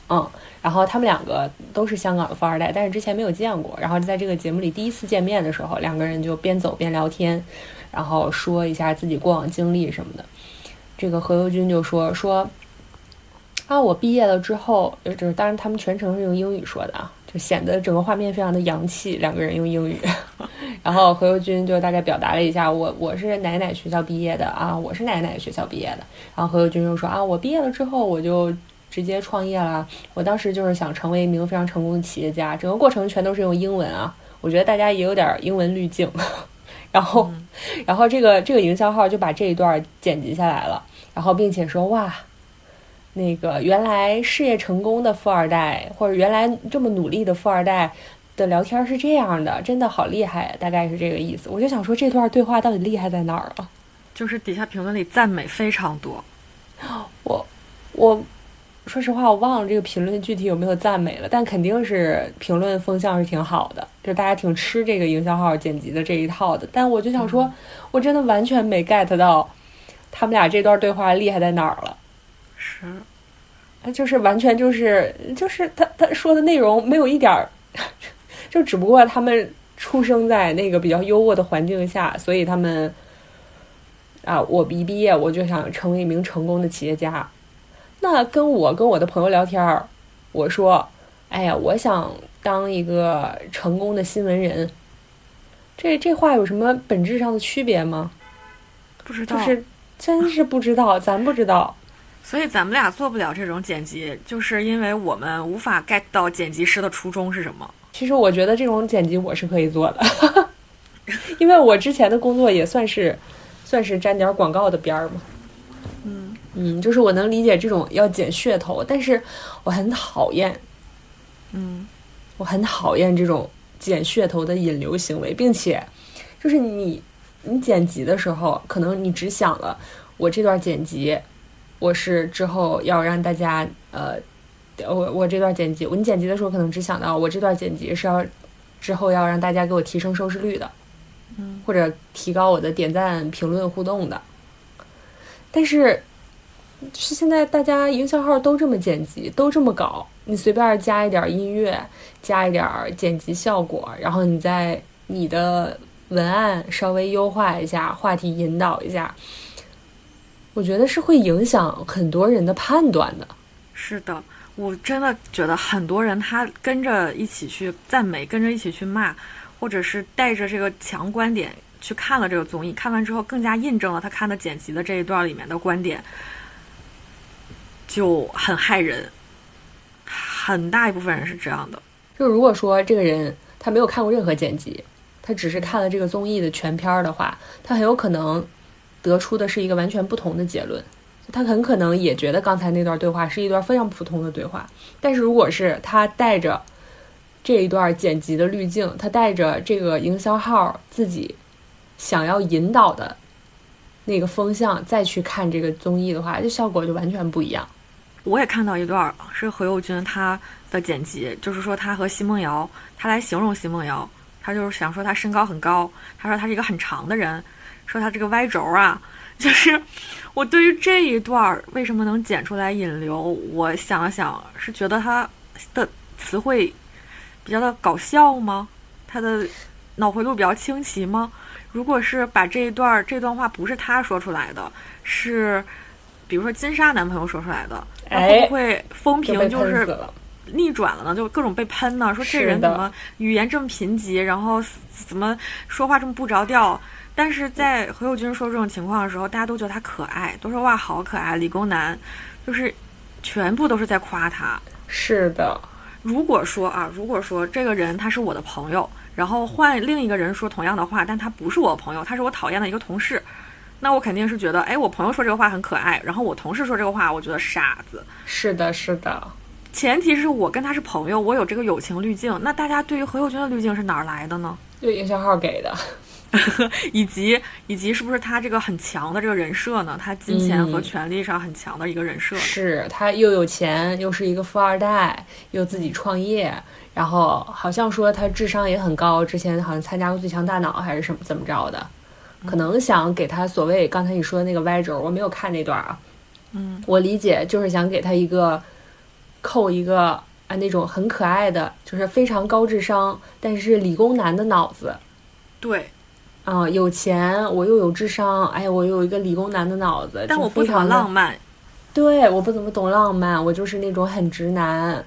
嗯，然后他们两个都是香港的富二代，但是之前没有见过，然后在这个节目里第一次见面的时候，两个人就边走边聊天，然后说一下自己过往经历什么的。这个何猷君就说说啊，我毕业了之后，就是当然他们全程是用英语说的啊，就显得整个画面非常的洋气，两个人用英语。然后何猷君就大概表达了一下，我我是哪哪学校毕业的啊，我是哪哪学校毕业的。然后何猷君就说啊，我毕业了之后我就直接创业啦，我当时就是想成为一名非常成功的企业家，整个过程全都是用英文啊，我觉得大家也有点英文滤镜。然后，然后这个这个营销号就把这一段剪辑下来了，然后并且说哇，那个原来事业成功的富二代，或者原来这么努力的富二代的聊天是这样的，真的好厉害，大概是这个意思。我就想说这段对话到底厉害在哪儿啊？就是底下评论里赞美非常多。我我说实话，我忘了这个评论具体有没有赞美了，但肯定是评论风向是挺好的，就是大家挺吃这个营销号剪辑的这一套的。但我就想说，我真的完全没 get 到他们俩这段对话厉害在哪儿了。是，他就是完全就是就是他他说的内容没有一点儿，就只不过他们出生在那个比较优渥的环境下，所以他们啊，我一毕业我就想成为一名成功的企业家。那跟我跟我的朋友聊天儿，我说，哎呀，我想当一个成功的新闻人。这这话有什么本质上的区别吗？不知道。就是真是不知道，咱不知道。所以咱们俩做不了这种剪辑，就是因为我们无法 get 到剪辑师的初衷是什么。其实我觉得这种剪辑我是可以做的，因为我之前的工作也算是算是沾点广告的边儿嘛。嗯嗯，就是我能理解这种要剪噱头，但是我很讨厌，嗯我很讨厌这种剪噱头的引流行为，并且就是你你剪辑的时候，可能你只想了我这段剪辑，我是之后要让大家呃，我我这段剪辑，我你剪辑的时候可能只想到我这段剪辑是要之后要让大家给我提升收视率的，嗯或者提高我的点赞、评论、互动的。但是，就是现在大家营销号都这么剪辑，都这么搞，你随便加一点音乐，加一点剪辑效果，然后你在你的文案稍微优化一下，话题引导一下，我觉得是会影响很多人的判断的。是的，我真的觉得很多人他跟着一起去赞美，跟着一起去骂，或者是带着这个强观点去看了这个综艺，看完之后更加印证了他看的剪辑的这一段里面的观点，就很害人。很大一部分人是这样的，就如果说这个人他没有看过任何剪辑，他只是看了这个综艺的全片儿的话，他很有可能得出的是一个完全不同的结论。他很可能也觉得刚才那段对话是一段非常普通的对话，但是如果是他带着这一段剪辑的滤镜，他带着这个营销号自己想要引导的那个风向再去看这个综艺的话，这效果就完全不一样。我也看到一段是何猷君他的剪辑，就是说他和奚梦瑶，他来形容奚梦瑶，他就是想说他身高很高，他说他是一个很长的人，说他这个 Y 轴啊，就是我对于这一段为什么能剪出来引流，我想了想，是觉得他的词汇比较的搞笑吗？他的脑回路比较清奇吗？如果是把这一段这段话不是他说出来的，是比如说金莎男朋友说出来的，那会不会风评就是。逆转了呢？就各种被喷呢，说这人怎么语言这么贫瘠，然后怎么说话这么不着调。但是在何猷君说这种情况的时候，大家都觉得他可爱，都说哇好可爱，理工男，就是全部都是在夸他。是的，如果说啊，如果说这个人他是我的朋友，然后换另一个人说同样的话，但他不是我朋友，他是我讨厌的一个同事，那我肯定是觉得，哎，我朋友说这个话很可爱，然后我同事说这个话，我觉得傻子。是的，是的。前提是我跟他是朋友，我有这个友情滤镜。那大家对于何猷君的滤镜是哪儿来的呢？就营销号给的，以及以及是不是他这个很强的这个人设呢？他金钱和嗯权力上很强的一个人设。是他又有钱，又是一个富二代，又自己创业，然后好像说他智商也很高，之前好像参加过《最强大脑》还是什么怎么着的，可能想给他所谓刚才你说的那个 Y 轴，我没有看那段啊，嗯，我理解就是想给他一个扣一个啊那种很可爱的，就是非常高智商，但是理工男的脑子。对，啊、有钱，我又有智商，哎，我有一个理工男的脑子，但我不怎么非常的浪漫。对，我不怎么懂浪漫，我就是那种很直男，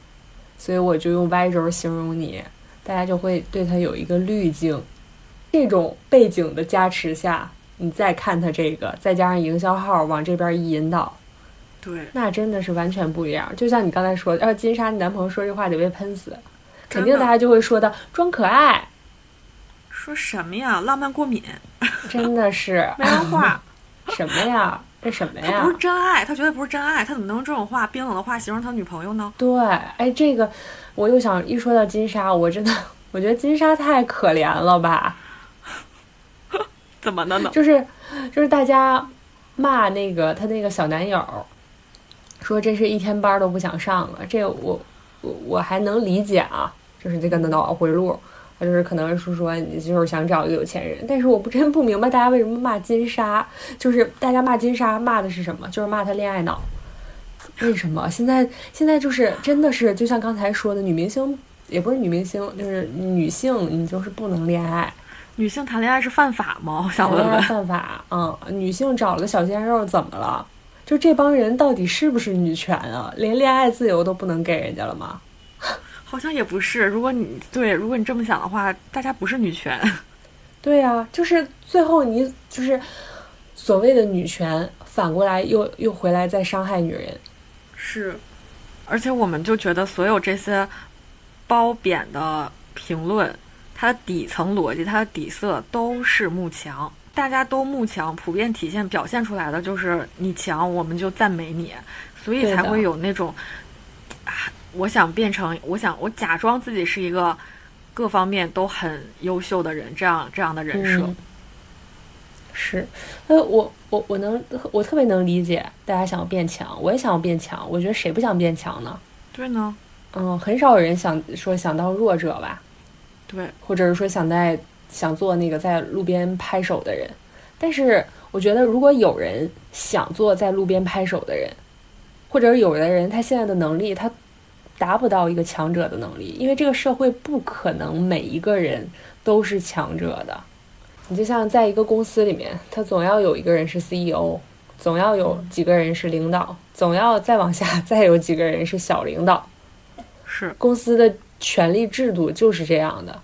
所以我就用 Y 轴形容你，大家就会对他有一个滤镜。这种背景的加持下，你再看他这个，再加上营销号往这边一引导，对，那真的是完全不一样。就像你刚才说的，要是金莎你男朋友说这话得被喷死，肯定大家就会说到装可爱，说什么呀？浪漫过敏，真的是 没文化。什么呀？这什么呀他不？是真爱，他绝对不是真爱，他怎么能用这种话冰冷的话形容他女朋友呢？对，哎，这个我又想一说到金莎，我真的我觉得金莎太可怜了吧。怎么的呢？就是就是大家骂那个她那个小男友，说这是一天班都不想上了，这我我我还能理解啊，就是这个脑回路，就是可能是说你就是想找一个有钱人，但是我不真不明白大家为什么骂金莎，就是大家骂金莎骂的是什么？就是骂她恋爱脑。为什么现在现在就是真的是就像刚才说的，女明星也不是女明星，就是女性，你就是不能恋爱，女性谈恋爱是犯法吗？我想问问。犯法，嗯，女性找了个小鲜肉怎么了？就这帮人到底是不是女权啊？连恋爱自由都不能给人家了吗？好像也不是。如果你对，如果你这么想的话，大家不是女权。对呀、就是最后你就是所谓的女权，反过来又又回来再伤害女人。是，而且我们就觉得所有这些褒贬的评论，它的底层逻辑、它的底色都是慕强，大家都慕强，普遍体现表现出来的就是你强，我们就赞美你，所以才会有那种啊，我想变成，我想我假装自己是一个各方面都很优秀的人，这样这样的人设。嗯是，呃，我我我能我特别能理解大家想要变强，我也想要变强。我觉得谁不想变强呢？对呢，嗯，很少有人想说想当弱者吧，对，或者是说想在想做那个在路边拍手的人。但是我觉得，如果有人想做在路边拍手的人，或者有的人他现在的能力他达不到一个强者的能力，因为这个社会不可能每一个人都是强者的。你就像在一个公司里面，他总要有一个人是 CEO，总要有几个人是领导，总要再往下 再有几个人是小领导。是公司的权力制度就是这样的，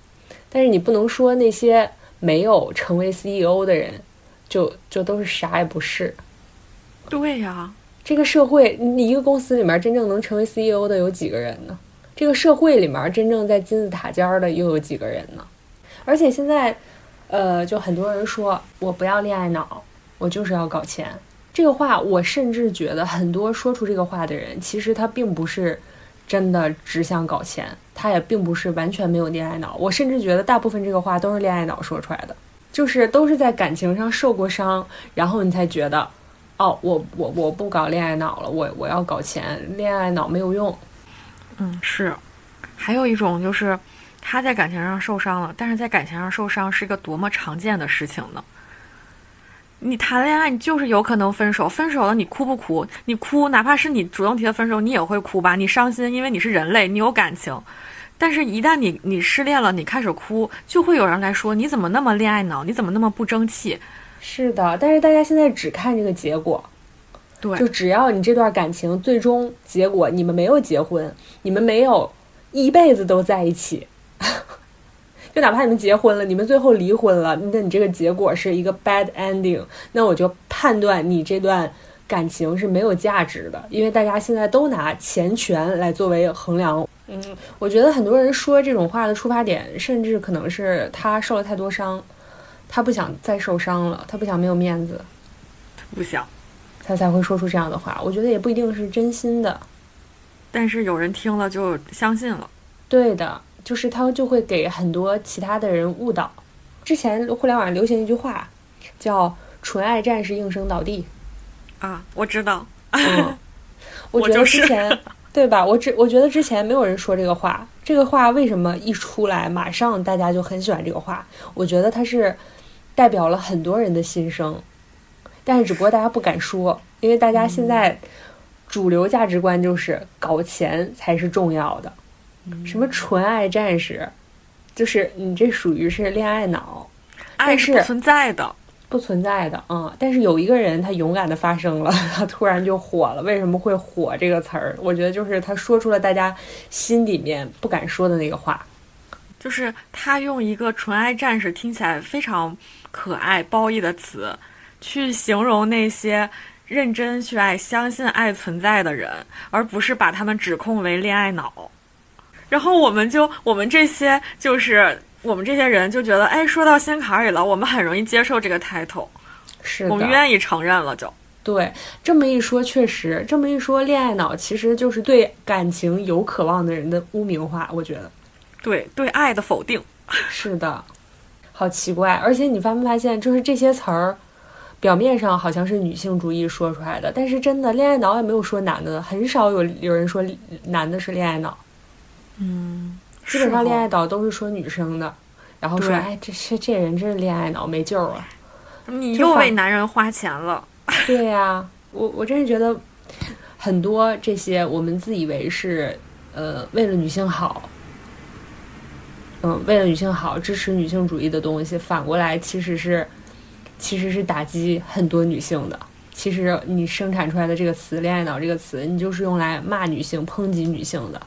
但是你不能说那些没有成为 CEO 的人，就就都是啥也不是。对呀，这个社会，你一个公司里面真正能成为 CEO 的有几个人呢？这个社会里面真正在金字塔尖儿的又有几个人呢？而且现在，呃，就很多人说我不要恋爱脑，我就是要搞钱。这个话，我甚至觉得很多说出这个话的人，其实他并不是真的只想搞钱，他也并不是完全没有恋爱脑。我甚至觉得大部分这个话都是恋爱脑说出来的，就是都是在感情上受过伤，然后你才觉得，哦，我我我不搞恋爱脑了，我我要搞钱，恋爱脑没有用。嗯，是。还有一种就是他在感情上受伤了，但是在感情上受伤是一个多么常见的事情呢？你谈恋爱，你就是有可能分手，分手了你哭不哭？你哭，哪怕是你主动提的分手，你也会哭吧？你伤心，因为你是人类，你有感情。但是，一旦你你失恋了，你开始哭，就会有人来说你怎么那么恋爱脑，你怎么那么不争气？是的，但是大家现在只看这个结果，对就只要你这段感情最终结果你们没有结婚，你们没有一辈子都在一起，就哪怕你们结婚了，你们最后离婚了，那你这个结果是一个 bad ending，那我就判断你这段感情是没有价值的，因为大家现在都拿钱权来作为衡量。嗯，我觉得很多人说这种话的出发点，甚至可能是他受了太多伤，他不想再受伤了，他不想没有面子，不想。他才会说出这样的话。我觉得也不一定是真心的，但是有人听了就相信了。对的，就是他就会给很多其他的人误导。之前互联网上流行一句话，叫“纯爱战士应声倒地啊，我知道，”。嗯，我觉得我就是之前 对吧？我之我觉得之前没有人说这个话，这个话为什么一出来，马上大家就很喜欢这个话？我觉得它是代表了很多人的心声，但是只不过大家不敢说，因为大家现在主流价值观就是搞钱才是重要的。什么纯爱战士，就是你这属于是恋爱脑，爱是不存在的。不存在的，嗯。但是有一个人他勇敢的发声了，他突然就火了。为什么会火这个词儿？我觉得就是他说出了大家心里面不敢说的那个话。就是他用一个纯爱战士听起来非常可爱、褒义的词，去形容那些认真去爱、相信爱存在的人，而不是把他们指控为恋爱脑。然后我们就我们这些就是我们这些人就觉得，哎，说到心坎里了，我们很容易接受这个 title，是的，我们愿意承认了就。对，这么一说，确实这么一说，恋爱脑其实就是对感情有渴望的人的污名化。我觉得对对爱的否定，是的，好奇怪。而且你发没发现，就是这些词儿，表面上好像是女性主义说出来的，但是真的恋爱脑也没有说男的，很少有有人说男的是恋爱脑，嗯，基本上恋爱脑都是说女生的，然后说对哎这这这人真是恋爱脑没救了。你又为男人花钱了。对呀、我我真是觉得很多这些我们自以为是呃为了女性好，嗯、为了女性好支持女性主义的东西，反过来其实是其实是打击很多女性的。其实你生产出来的这个词“恋爱脑”这个词，你就是用来骂女性、抨击女性的。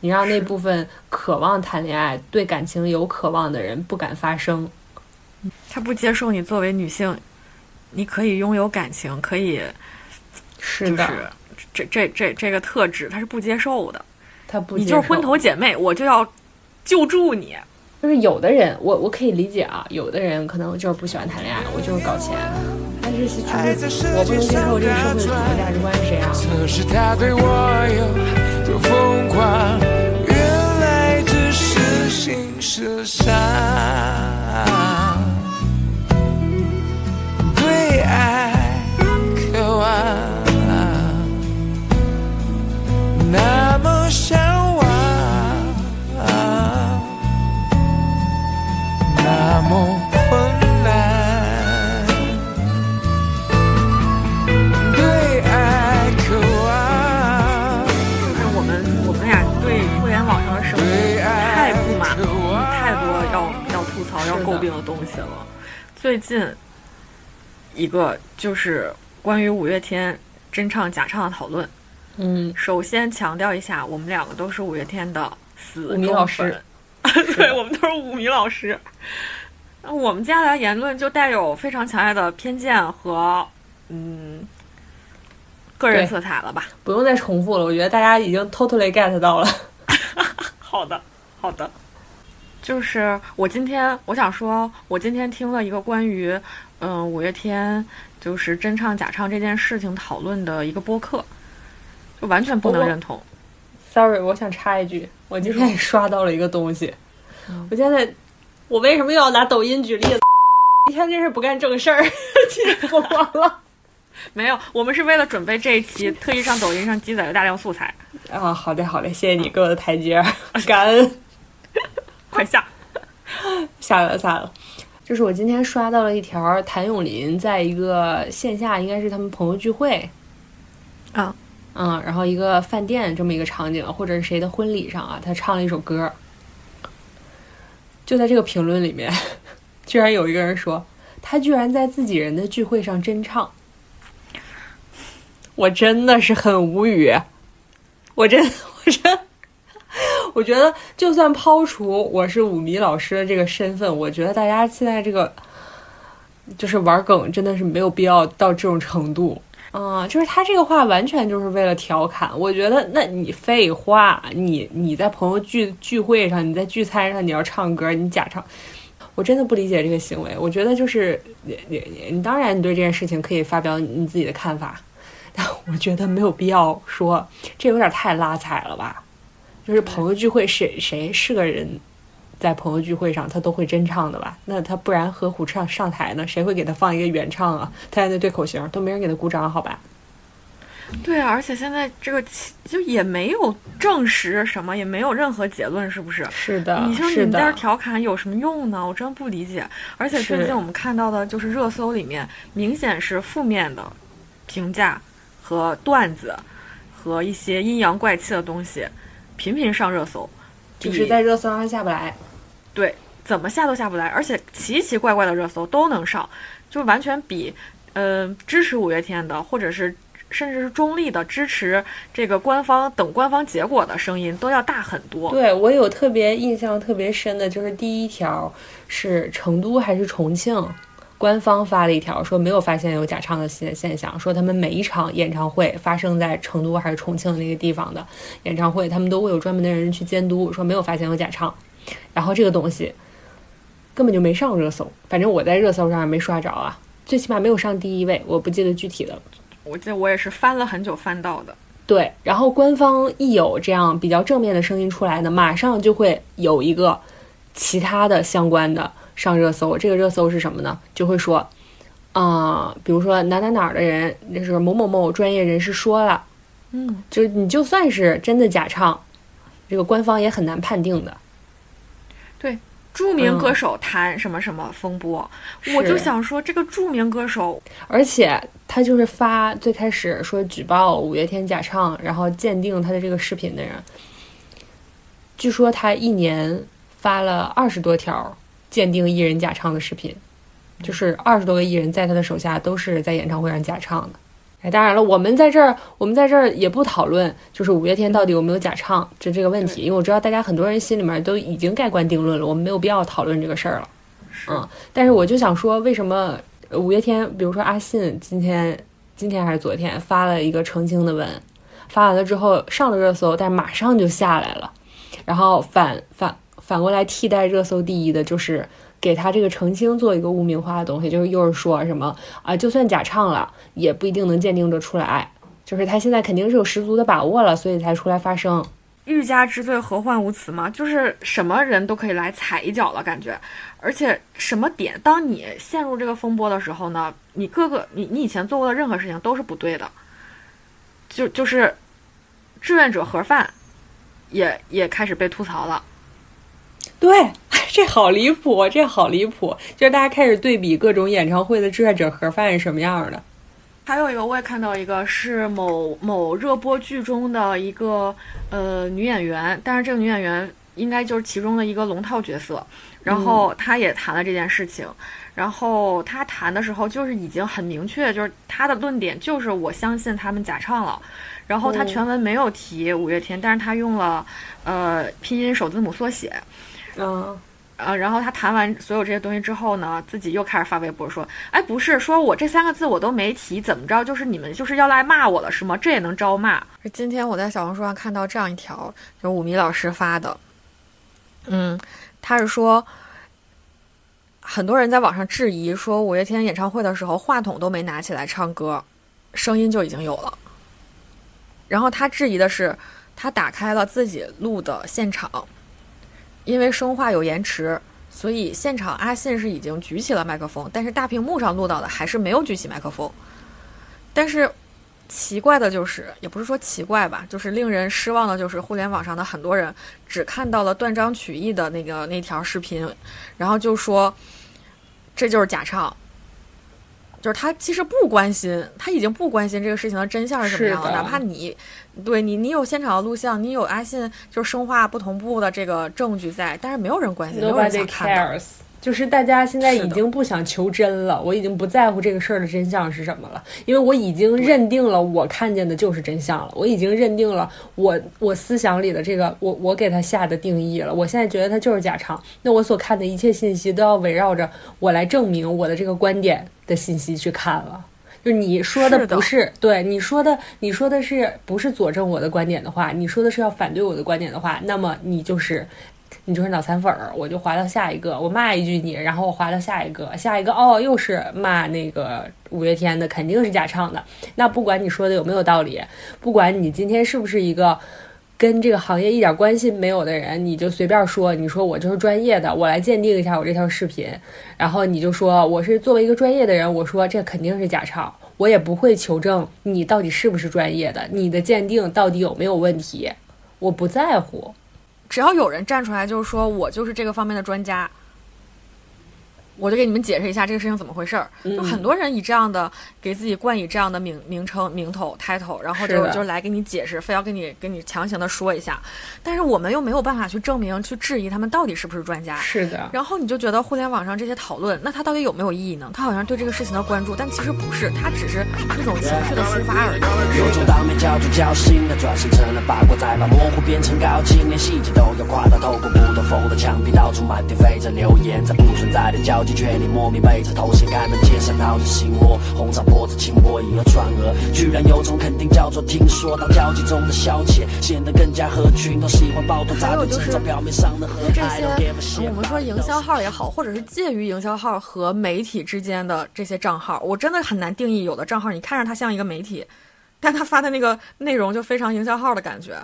你让那部分渴望谈恋爱、对感情有渴望的人不敢发声，他不接受你作为女性，你可以拥有感情，可以是的，就是这这这这个特质，他是不接受的。他不接你就是婚头姐妹，我就要救助你。就是有的人，我我可以理解啊，有的人可能就是不喜欢谈恋爱，我就是搞钱。但是其实我不能接受这个社会的主流价值观是谁啊？多疯狂，原来只是心事上的东西了。最近一个就是关于五月天真唱假唱的讨论。嗯，首先强调一下，我们两个都是五月天的死忠老师粉，对我们都是五迷老师。那我们接下来言论就带有非常强烈的偏见和嗯个人色彩了吧？不用再重复了，我觉得大家已经 totally get 到了。好的，好的。就是我今天我想说，我今天听了一个关于嗯五月天就是真唱假唱这件事情讨论的一个播客，就完全不能认同。Sorry，我想插一句，我今天也刷到了一个东西。嗯我现在，我为什么又要拿抖音举例子？一天真是不干正事儿，气死我了！没有，我们是为了准备这一期，特意上抖音上积攒了大量素材。啊，好嘞，好嘞，谢谢你给我的台阶，感恩。快下！下了，下了。就是我今天刷到了一条，谭咏麟在一个线下，应该是他们朋友聚会，啊，嗯，然后一个饭店这么一个场景，或者是谁的婚礼上啊，他唱了一首歌。就在这个评论里面，居然有一个人说，他居然在自己人的聚会上真唱，我真的是很无语，我真，我真。我觉得，就算抛除我是舞迷老师的这个身份，我觉得大家现在这个就是玩梗，真的是没有必要到这种程度。嗯，就是他这个话完全就是为了调侃。我觉得，那你废话，你你在朋友聚聚会上，你在聚餐上，你要唱歌，你假唱，我真的不理解这个行为。我觉得就是你你你，你当然你对这件事情可以发表你自己的看法，但我觉得没有必要说这有点太拉踩了吧。就是朋友聚会，谁谁是个人，在朋友聚会上他都会真唱的吧？那他不然何苦上上台呢？谁会给他放一个原唱啊？他在那对口型，都没人给他鼓掌，好吧？对啊，而且现在这个就也没有证实什么，也没有任何结论，是不是？是的，你说你们在这儿，调侃有什么用呢？我真不理解。而且最是近我们看到的就是热搜里面明显是负面的评价和段子和一些阴阳怪气的东西频频上热搜，就是在热搜上下不来。对怎么下都下不来，而且奇奇怪怪的热搜都能上，就完全比呃支持五月天的或者是。甚至是中立的支持这个官方等官方结果的声音都要大很多。对我有特别印象特别深的，就是第一条是成都还是重庆，官方发了一条说没有发现有假唱的现现象，说他们每一场演唱会发生在成都还是重庆那个地方的演唱会，他们都会有专门的人去监督，说没有发现有假唱。然后这个东西根本就没上热搜，反正我在热搜上也没刷着啊，最起码没有上第一位，我不记得具体的。我记得我也是翻了很久翻到的。对，然后官方一有这样比较正面的声音出来呢，马上就会有一个其他的相关的上热搜。这个热搜是什么呢？就会说，啊、比如说哪哪哪儿的人，就是某某某专业人士说了，嗯，就是你就算是真的假唱，这个官方也很难判定的。对著名歌手谈什么什么风波，我就想说，这个著名歌手而且他就是发最开始说举报五月天假唱，然后鉴定他的这个视频的人，据说他一年发了二十多条鉴定艺人假唱的视频，就是二十多个艺人在他的手下都是在演唱会上假唱的。哎，当然了，我们在这儿，我们在这儿也不讨论，就是五月天到底有没有假唱这这个问题，因为我知道大家很多人心里面都已经盖棺定论了，我们没有必要讨论这个事儿了。嗯，但是我就想说，为什么呃五月天，比如说阿信今天今天还是昨天发了一个澄清的文，发完了之后上了热搜，但是马上就下来了，然后反反反过来替代热搜第一的就是给他这个澄清做一个污名化的东西，就是又是说什么啊，就算假唱了，也不一定能鉴定得出来，就是他现在肯定是有十足的把握了，所以才出来发声。欲加之罪，何患无辞嘛？就是什么人都可以来踩一脚了，感觉。而且什么点，当你陷入这个风波的时候呢，你各个你你以前做过的任何事情都是不对的。就就是志愿者盒饭也也开始被吐槽了。对，这好离谱，这好离谱！就是大家开始对比各种演唱会的志愿者盒饭是什么样的。还有一个，我也看到一个是某某热播剧中的一个呃女演员，但是这个女演员应该就是其中的一个龙套角色，然后她也谈了这件事情，然后她谈的时候就是已经很明确，就是她的论点就是我相信他们假唱了，然后她全文没有提五月天，但是她用了呃拼音首字母缩写，嗯，呃，然后他谈完所有这些东西之后呢，自己又开始发微博说：“哎，不是，说我这三个字我都没提，怎么着？就是你们就是要来骂我了是吗？这也能招骂？”今天我在小红书上看到这样一条，就是武迷老师发的，嗯，他是说，很多人在网上质疑说，五月天演唱会的时候话筒都没拿起来唱歌，声音就已经有了。然后他质疑的是，他打开了自己录的现场。因为生化有延迟，所以现场阿信是已经举起了麦克风，但是大屏幕上录到的还是没有举起麦克风。但是奇怪的就是，也不是说奇怪吧，就是令人失望的就是，互联网上的很多人只看到了断章取义的那个那条视频，然后就说这就是假唱。就是他其实不关心，他已经不关心这个事情的真相是什么样的哪怕你对你，你有现场的录像，你有阿信就是生化不同步的这个证据在，但是没有人关心，没有人想看到。就是大家现在已经不想求真了，我已经不在乎这个事儿的真相是什么了，因为我已经认定了我看见的就是真相了，我已经认定了我我思想里的这个我我给他下的定义了，我现在觉得他就是假唱，那我所看的一切信息都要围绕着我来证明我的这个观点的信息去看了。就你说的不是对你说的，你说的是不是佐证我的观点的话，你说的是要反对我的观点的话，那么你就是你就是脑残粉儿，我就划到下一个，我骂一句你，然后我划到下一个，下一个哦又是骂那个五月天的，肯定是假唱的。那不管你说的有没有道理，不管你今天是不是一个跟这个行业一点关系没有的人，你就随便说，你说我就是专业的，我来鉴定一下我这条视频，然后你就说我是作为一个专业的人，我说这肯定是假唱，我也不会求证你到底是不是专业的，你的鉴定到底有没有问题，我不在乎。只要有人站出来，就是说我就是这个方面的专家，我就给你们解释一下这个事情怎么回事儿。就很多人以这样的给自己冠以这样的名名称、名头、title，然后就就来给你解释，非要跟你跟你强行的说一下，但是我们又没有办法去证明、去质疑他们到底是不是专家。是的，然后你就觉得互联网上这些讨论，那它到底有没有意义呢？它好像对这个事情的关注，但其实不是，它只是一种情绪的抒发而已。有种当面叫做侥幸的转身成了八卦，再把模糊变成高清，连细节都要夸大，透过不透风的墙壁，到处满天飞着流言，在不存在的交集圈你莫名头衔，开门见山闹着心窝，红掌拨着轻波，以讹传讹，居然有种肯定叫做听说，当交际中的消遣，显得更加合群，都喜欢抱团扎对正在表面上的和这。些我们说营销号也好，或者是介于营销号和媒体之间的这些账号，我真的很难定义。有的账号你看着它像一个媒体，但他发的那个内容就非常营销号的感觉。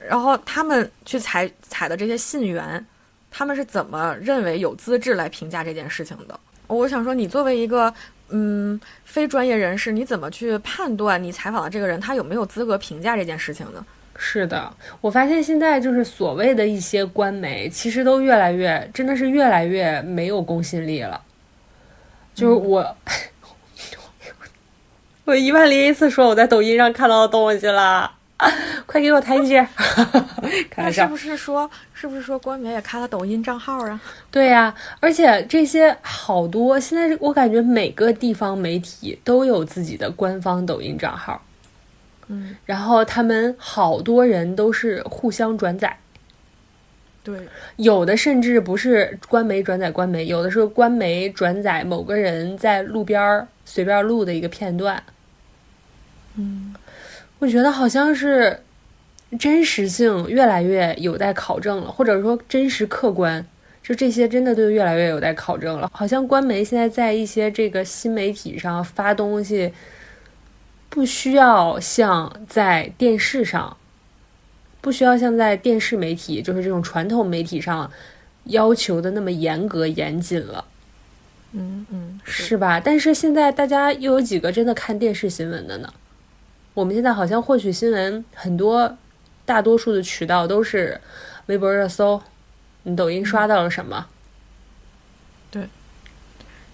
然后他们去采采的这些信源，他们是怎么认为有资质来评价这件事情的？我想说，你作为一个嗯非专业人士，你怎么去判断你采访的这个人他有没有资格评价这件事情呢？是的，我发现现在就是所谓的一些官媒，其实都越来越，真的是越来越没有公信力了。就是我，我一万零一次说我在抖音上看到的东西了，快给我台阶！开那是玩笑，不是说，是不是说官媒也开了抖音账号啊？对呀、而且这些好多，现在我感觉每个地方媒体都有自己的官方抖音账号，嗯，然后他们好多人都是互相转载。对，有的甚至不是官媒转载官媒，有的是官媒转载某个人在路边儿随便录的一个片段。嗯，我觉得好像是真实性越来越有待考证了，或者说真实客观，就这些真的都越来越有待考证了。好像官媒现在在一些这个新媒体上发东西，不需要像在电视上，不需要像在电视媒体，就是这种传统媒体上要求的那么严格严谨了。嗯嗯，是吧？但是现在大家又有几个真的看电视新闻的呢？我们现在好像获取新闻很多，大多数的渠道都是微博热搜，你抖音刷到了什么？对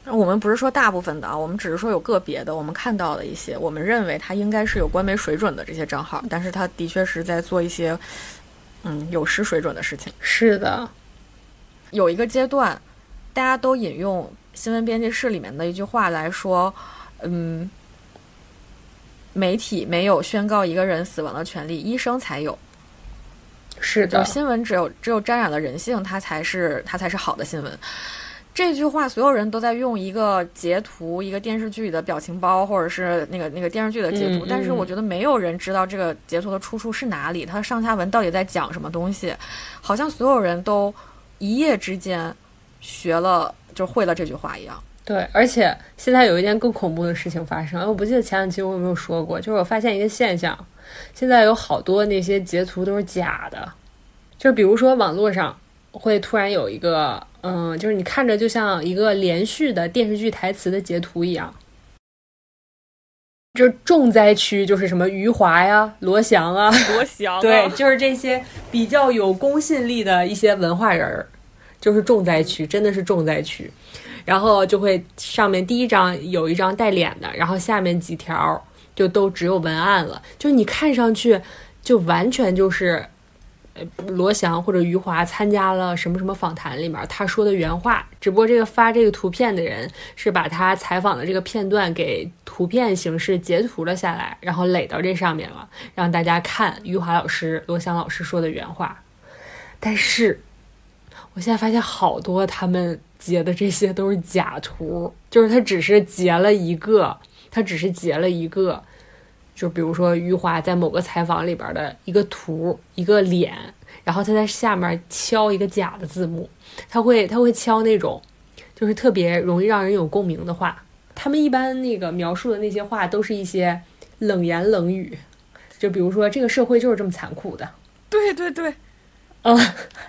我们不是说大部分的啊，我们只是说有个别的，我们看到的一些，我们认为他应该是有官媒水准的这些账号，但是他的确是在做一些嗯有失水准的事情。是的，有一个阶段，大家都引用新闻编辑室里面的一句话来说，嗯，媒体没有宣告一个人死亡的权利，医生才有。是的就是，新闻只有只有沾染了人性，它才是它才是好的新闻。这句话所有人都在用一个截图，一个电视剧的表情包，或者是那个那个电视剧的截图，嗯但是嗯我觉得没有人知道这个截图的出处是哪里，它上下文到底在讲什么东西。好像所有人都一夜之间学了，就会了这句话一样。对，而且现在有一件更恐怖的事情发生，我不记得前两期我有没有说过，就是我发现一个现象，现在有好多那些截图都是假的，就比如说网络上会突然有一个，嗯，就是你看着就像一个连续的电视剧台词的截图一样。就是重灾区，就是什么余华呀、罗翔啊，罗翔对，就是这些比较有公信力的一些文化人儿，就是重灾区，真的是重灾区。然后就会上面第一张有一张带脸的，然后下面几条就都只有文案了，就你看上去就完全就是，呃，罗翔或者余华参加了什么什么访谈里面他说的原话，只不过这个发这个图片的人是把他采访的这个片段给图片形式截图了下来，然后垒到这上面了，让大家看余华老师、罗翔老师说的原话。但是我现在发现好多他们截的这些都是假图，就是他只是截了一个，他只是截了一个，就比如说余华在某个采访里边的一个图，一个脸，然后他在下面敲一个假的字幕，他会他会敲那种就是特别容易让人有共鸣的话。他们一般那个描述的那些话都是一些冷言冷语，就比如说这个社会就是这么残酷的，对对对，嗯，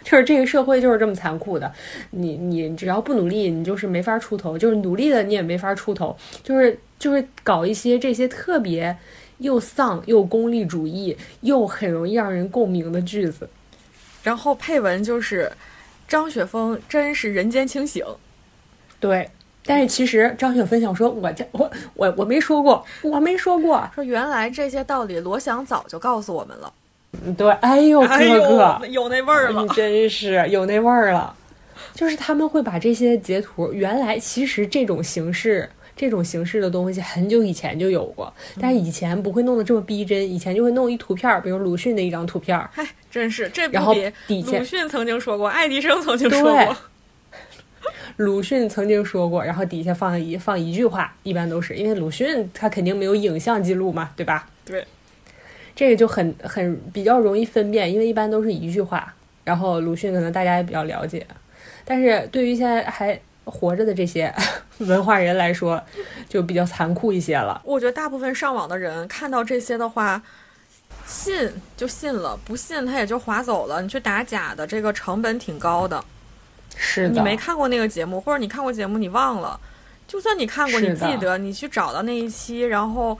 就是这个社会就是这么残酷的，你你只要不努力，你就是没法出头，就是努力的你也没法出头，就是就是搞一些这些特别又丧又功利主义又很容易让人共鸣的句子。然后配文就是张雪峰真是人间清醒。对，但是其实张雪峰想说，我这我我我没说过，我没说过。说原来这些道理罗翔早就告诉我们了。嗯对，哎呦哥哎哥，呦，有那味儿了你。真是有那味儿了。就是他们会把这些截图，原来其实这种形式、这种形式的东西很久以前就有过，但是以前不会弄得这么逼真，以前就会弄一图片儿，比如鲁迅的一张图片儿，嗨，真是这然后底下鲁迅曾经说过，爱迪生曾经说过。鲁迅曾经说过，然后底下放一放一句话，一般都是因为鲁迅他肯定没有影像记录嘛，对吧？对，这个就很很比较容易分辨，因为一般都是一句话，然后鲁迅可能大家也比较了解，但是对于现在还活着的这些 文化人来说，就比较残酷一些了。我觉得大部分上网的人看到这些的话，信就信了，不信他也就划走了。你去打假的，这个成本挺高的。是的，你没看过那个节目，或者你看过节目你忘了，就算你看过，你记得，你去找到那一期，然后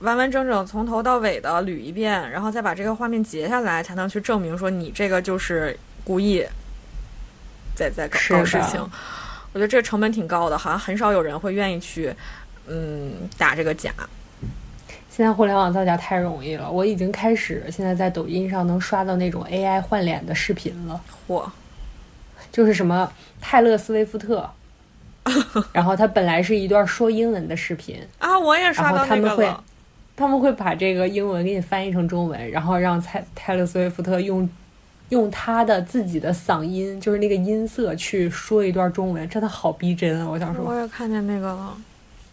完完整整从头到尾的捋一遍，然后再把这个画面截下来，才能去证明说你这个就是故意在在搞事情。我觉得这个成本挺高的，好像很少有人会愿意去，嗯，打这个假。现在互联网造假太容易了，我已经开始现在在抖音上能刷到那种 AI 换脸的视频了，嚯，就是什么泰勒·斯威夫特，然后他本来是一段说英文的视频，啊，我也刷然后到他们会。他们会把这个英文给你翻译成中文，然后让泰泰勒·斯威夫特用用他的自己的嗓音，就是那个音色去说一段中文，真的好逼真啊！我想说，我也看见那个了。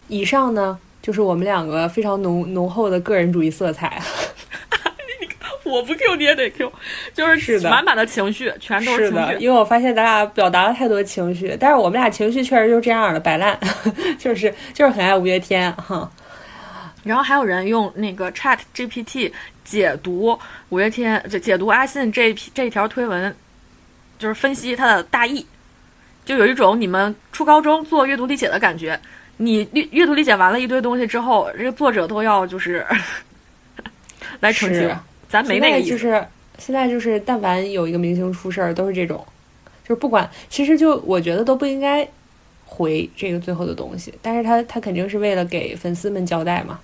以上呢就是我们两个非常浓浓厚的个人主义色彩。我不 Q 你也得 Q，就是是的满满的情绪，全都是的，情绪。因为我发现咱俩表达了太多情绪，但是我们俩情绪确实就是这样的，摆烂，就是就是很爱五月天哈。然后还有人用那个 Chat GPT 解读五月天，就解读阿信这批这一条推文，就是分析它的大意，就有一种你们初高中做阅读理解的感觉。你阅阅读理解完了一堆东西之后，这个作者都要就是 来澄清是，咱没那个意思。就是现在就是，但凡有一个明星出事儿，都是这种，就是不管，其实就我觉得都不应该回这个最后的东西，但是他他肯定是为了给粉丝们交代嘛。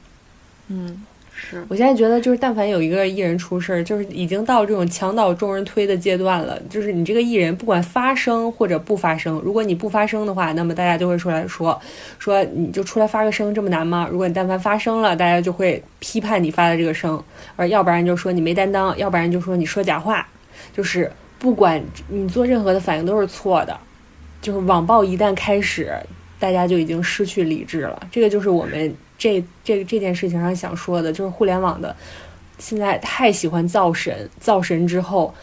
嗯，是我现在觉得就是，但凡有一个艺人出事儿，就是已经到这种墙倒众人推的阶段了。就是你这个艺人不管发声或者不发声，如果你不发声的话，那么大家就会出来说说你就出来发个声这么难吗？如果你但凡发声了，大家就会批判你发的这个声，而要不然就说你没担当，要不然就说你说假话。就是不管你做任何的反应都是错的。就是网暴一旦开始，大家就已经失去理智了。这个就是我们这这这件事情上想说的，就是互联网的现在太喜欢造神，造神之后，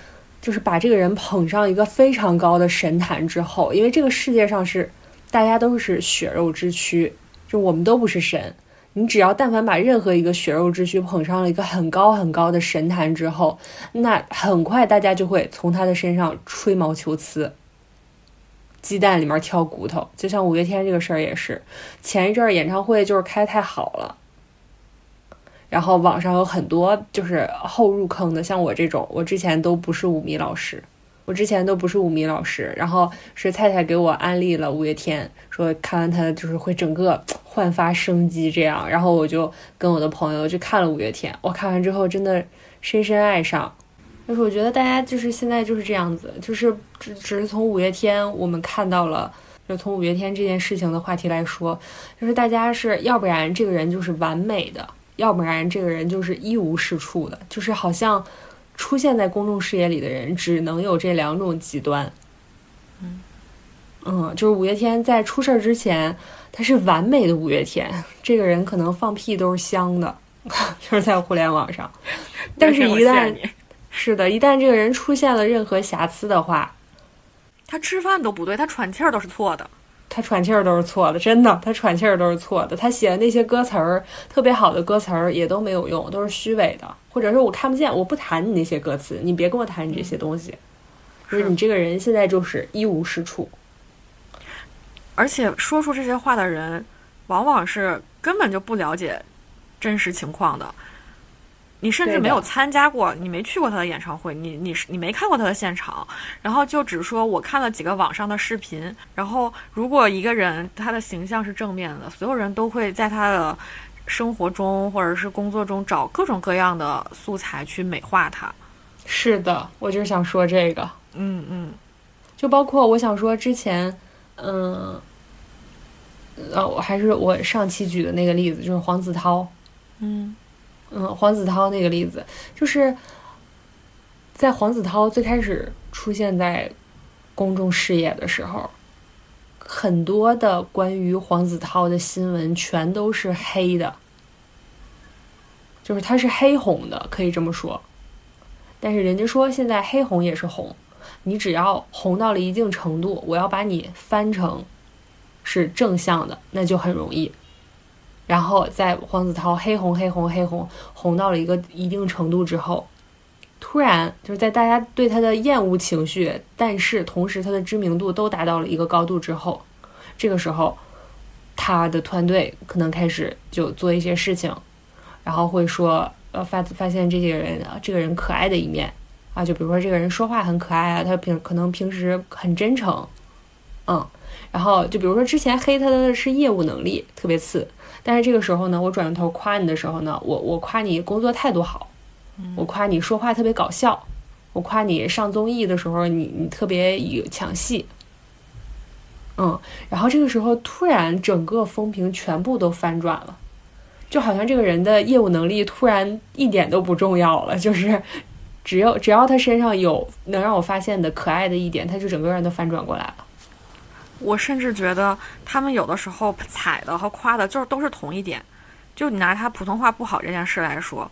就是把这个人捧上一个非常高的神坛之后，因为这个世界上是大家都是血肉之躯，就我们都不是神。你只要但凡把任何一个血肉之躯捧上了一个很高很高的神坛之后，那很快大家就会从他的身上吹毛求疵。鸡蛋里面挑骨头，就像五月天这个事儿也是，前一阵儿演唱会就是开太好了，然后网上有很多就是后入坑的，像我这种，我之前都不是舞迷老师，我之前都不是舞迷老师，然后是菜菜给我安利了五月天，说看完他就是会整个焕发生机这样，然后我就跟我的朋友去看了五月天，我看完之后真的深深爱上。就是我觉得大家就是现在就是这样子，就是只只是从五月天我们看到了，就从五月天这件事情的话题来说，就是大家是要不然这个人就是完美的，要不然这个人就是一无是处的，就是好像出现在公众视野里的人只能有这两种极端。嗯，就是五月天在出事儿之前，他是完美的五月天，这个人可能放屁都是香的，就是在互联网上，但是一旦你是的，一旦这个人出现了任何瑕疵的话，他吃饭都不对，他喘气儿都是错的。他喘气儿都是错的，真的，他喘气儿都是错的。他写的那些歌词儿，特别好的歌词儿也都没有用，都是虚伪的，或者说我看不见，我不谈你那些歌词，你别跟我谈你这些东西。就是你这个人现在就是一无是处。而且说出这些话的人，往往是根本就不了解真实情况的。你甚至没有参加过，你没去过他的演唱会，你你是你没看过他的现场，然后就只说我看了几个网上的视频，然后如果一个人他的形象是正面的，所有人都会在他的生活中或者是工作中找各种各样的素材去美化他。是的，我就是想说这个，嗯嗯。就包括我想说之前，嗯，呃，我还是我上期举的那个例子，就是黄子韬，嗯嗯，黄子韬那个例子，就是在黄子韬最开始出现在公众视野的时候，很多的关于黄子韬的新闻全都是黑的，就是他是黑红的，可以这么说。但是人家说现在黑红也是红，你只要红到了一定程度，我要把你翻成是正向的，那就很容易。然后在黄子韬黑红黑红黑红红到了一个一定程度之后，突然就是在大家对他的厌恶情绪，但是同时他的知名度都达到了一个高度之后，这个时候他的团队可能开始就做一些事情，然后会说，呃，发发现这些人啊，这个人可爱的一面啊，就比如说这个人说话很可爱啊，他平可能平时很真诚，嗯，然后就比如说之前黑他的是业务能力特别次，但是这个时候呢，我转过头夸你的时候呢，我我夸你工作态度好，我夸你说话特别搞笑，我夸你上综艺的时候你你特别有抢戏，嗯，然后这个时候突然整个风评全部都翻转了，就好像这个人的业务能力突然一点都不重要了，就是只要只要他身上有能让我发现的可爱的一点，他就整个人都翻转过来了。我甚至觉得他们有的时候踩的和夸的，就是都是同一点。就你拿他普通话不好这件事来说，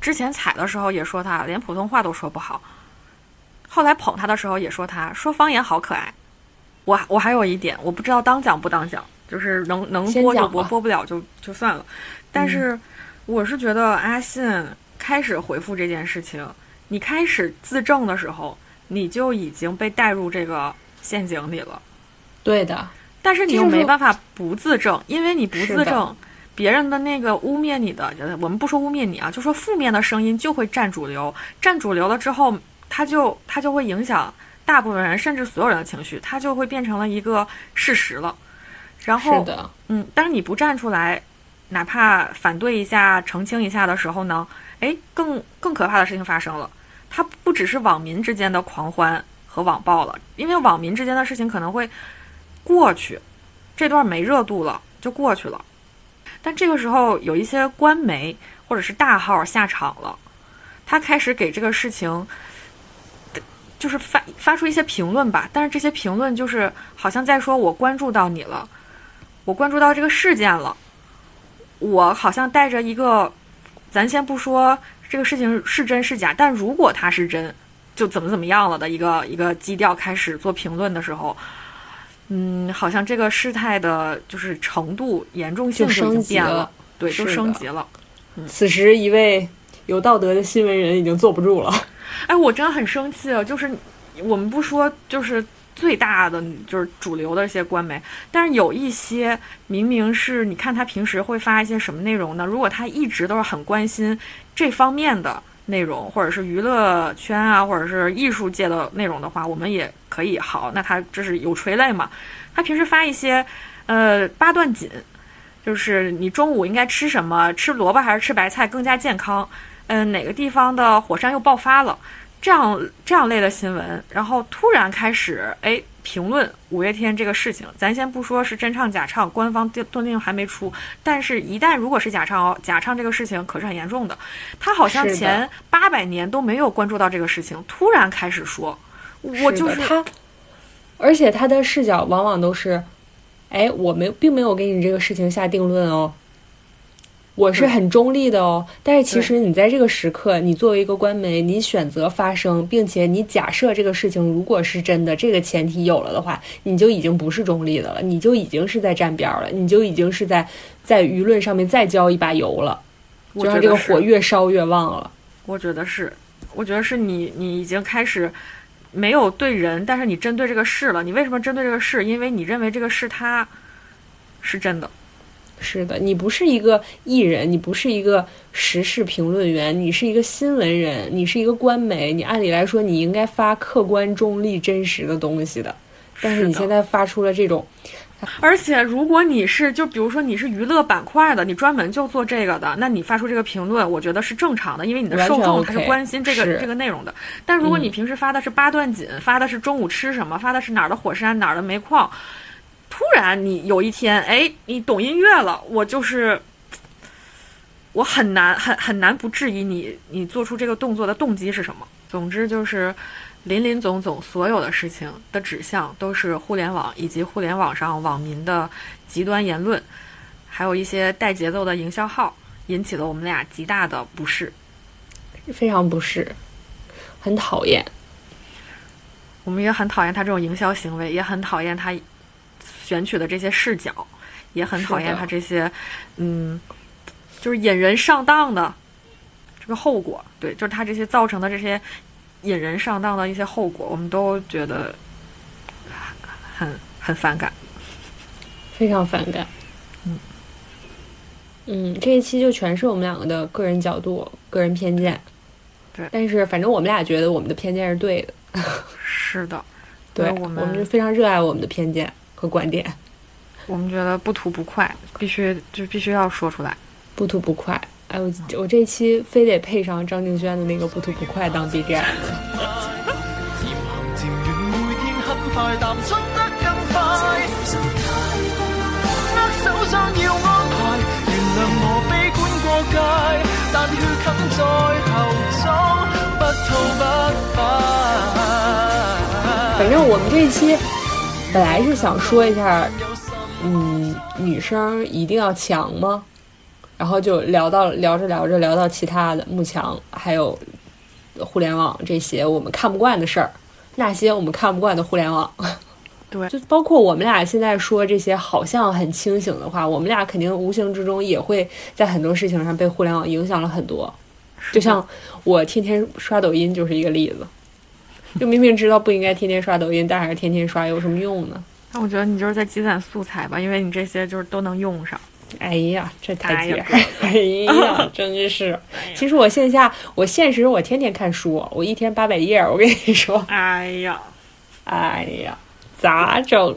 之前踩的时候也说他连普通话都说不好，后来捧他的时候也说他说方言好可爱。我我还有一点，我不知道当讲不当讲，就是能能播就播，播不了就就算了。但是我是觉得阿信开始回复这件事情，你开始自证的时候，你就已经被带入这个陷阱里了。对的，但是你又没办法不自证，因为你不自证，别人的那个污蔑你的，呃我们不说污蔑你啊，就说负面的声音就会占主流，占主流了之后，它就它就会影响大部分人，甚至所有人的情绪，它就会变成了一个事实了。然后是，的，嗯，但是你不站出来，哪怕反对一下、澄清一下的时候呢，哎，更更可怕的事情发生了。它不只是网民之间的狂欢和网暴了，因为网民之间的事情可能会过去，这段没热度了就过去了。但这个时候有一些官媒或者是大号下场了，他开始给这个事情。就是发发出一些评论吧，但是这些评论就是好像在说我关注到你了，我关注到这个事件了，我好像带着一个，咱先不说这个事情是真是假，但如果它是真，就怎么怎么样了的一个一个基调开始做评论的时候，嗯，好像这个事态的就是程度严重性已经变了，对，就升级了。此时一位有道德的新闻人已经坐不住了。哎，我真的很生气啊！就是我们不说，就是最大的就是主流的一些官媒，但是有一些明明是你看他平时会发一些什么内容呢？如果他一直都是很关心这方面的内容，或者是娱乐圈啊，或者是艺术界的内容的话，我们也可以好。那他这是有垂类嘛？他平时发一些呃八段锦，就是你中午应该吃什么，吃萝卜还是吃白菜更加健康？嗯，哪个地方的火山又爆发了？这样这样类的新闻，然后突然开始哎评论五月天这个事情，咱先不说是真唱假唱，官方定断定还没出，但是一旦如果是假唱哦，假唱这个事情可是很严重的。他好像前八百年都没有关注到这个事情，突然开始说，我就是的他，而且他的视角往往都是，哎，我没并没有给你这个事情下定论哦，我是很中立的哦。但是其实你在这个时刻，你作为一个官媒，你选择发声，并且你假设这个事情如果是真的，这个前提有了的话，你就已经不是中立的了，你就已经是在站边儿了，你就已经是在在舆论上面再浇一把油了，我就让这个火越烧越旺了。我觉得是，我觉得是你，你已经开始没有对人，但是你针对这个事了。你为什么针对这个事？因为你认为这个事它是真的。是的，你不是一个艺人，你不是一个时事评论员，你是一个新闻人，你是一个官媒，你按理来说你应该发客观、中立、真实的东西的，但是你现在发出了这种，而且，如果你是就比如说你是娱乐板块的，你专门就做这个的，那你发出这个评论，我觉得是正常的，因为你的受众他是关心这个是。这个内容的。但如果你嗯。平时发的是八段锦，发的是中午吃什么，发的是哪儿的火山哪儿的煤矿，突然你有一天，哎，你懂音乐了，我就是。我很难很很难不质疑你，你做出这个动作的动机是什么？总之就是，林林总总所有的事情的指向都是互联网以及互联网上网民的极端言论，还有一些带节奏的营销号，引起了我们俩极大的不适。非常不适，很讨厌。我们也很讨厌他这种营销行为，也很讨厌他选取的这些视角，也很讨厌他这些，嗯，就是引人上当的这个后果。对，就是他这些造成的这些引人上当的一些后果，我们都觉得很很反感。非常反感。嗯嗯，这一期就全是我们两个的个人角度、个人偏见。对但是反正我们俩觉得我们的偏见是对的。是的，对，我们我们就们非常热爱我们的偏见和观点，我们觉得不吐不快，必须就必须要说出来。不吐不快。哎，我我这一期非得配上张敬轩的那个《不吐不快》当 BGM。漸行漸遠，每天很快淡出得更快。握手相要安排，原諒我悲觀過界，但血冚在喉中，不吐不快。反正我们这一期本来是想说一下，嗯，女生一定要强吗？然后就聊到聊着聊着聊到其他的幕墙，还有互联网这些我们看不惯的事儿，那些我们看不惯的互联网。对就包括我们俩现在说这些好像很清醒的话，我们俩肯定无形之中也会在很多事情上被互联网影响了很多。就像我天天刷抖音就是一个例子，就明明知道不应该天天刷抖音，但还是天天刷，有什么用呢？那我觉得你就是在积攒素材吧，因为你这些就是都能用上。哎呀，这太哎呀解！哎呀，真是。其实我线下，我现实我天天看书，我一天八百页，我跟你说，哎呀，哎呀，咋整？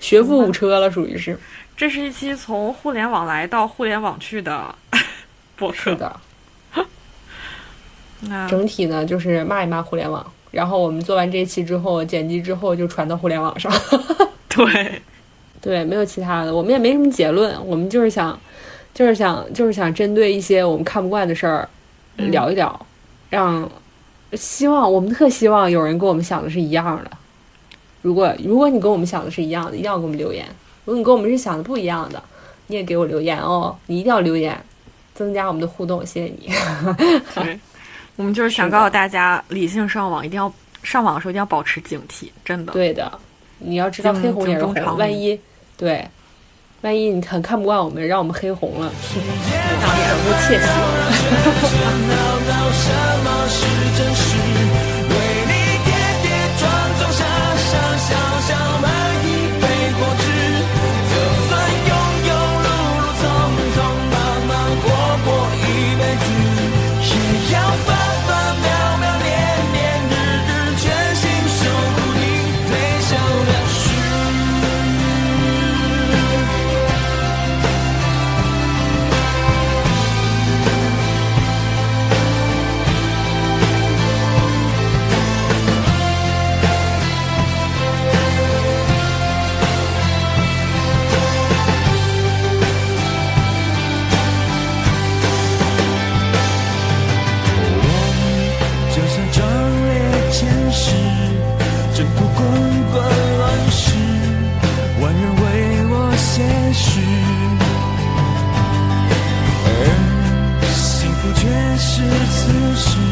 学富五车了，属于是。这是一期从互联网来到互联网去的 播客。是的，那整体呢就是骂一骂互联网，然后我们做完这一期之后，剪辑之后就传到互联网上。对，对，没有其他的，我们也没什么结论，我们就是想，就是想，就是想针对一些我们看不惯的事儿嗯聊一聊，让希望我们特希望有人跟我们想的是一样的。如果如果你跟我们想的是一样的，一定要给我们留言；如果你跟我们是想的不一样的，你也给我留言哦，你一定要留言，增加我们的互动，谢谢你。对，我们就是想告诉大家，理性上网一定要上网的时候一定要保持警惕，真的。对的，你要知道黑红也是红，万一对，万一你很看不惯我们，让我们黑红了，那也是会窃喜。是此时，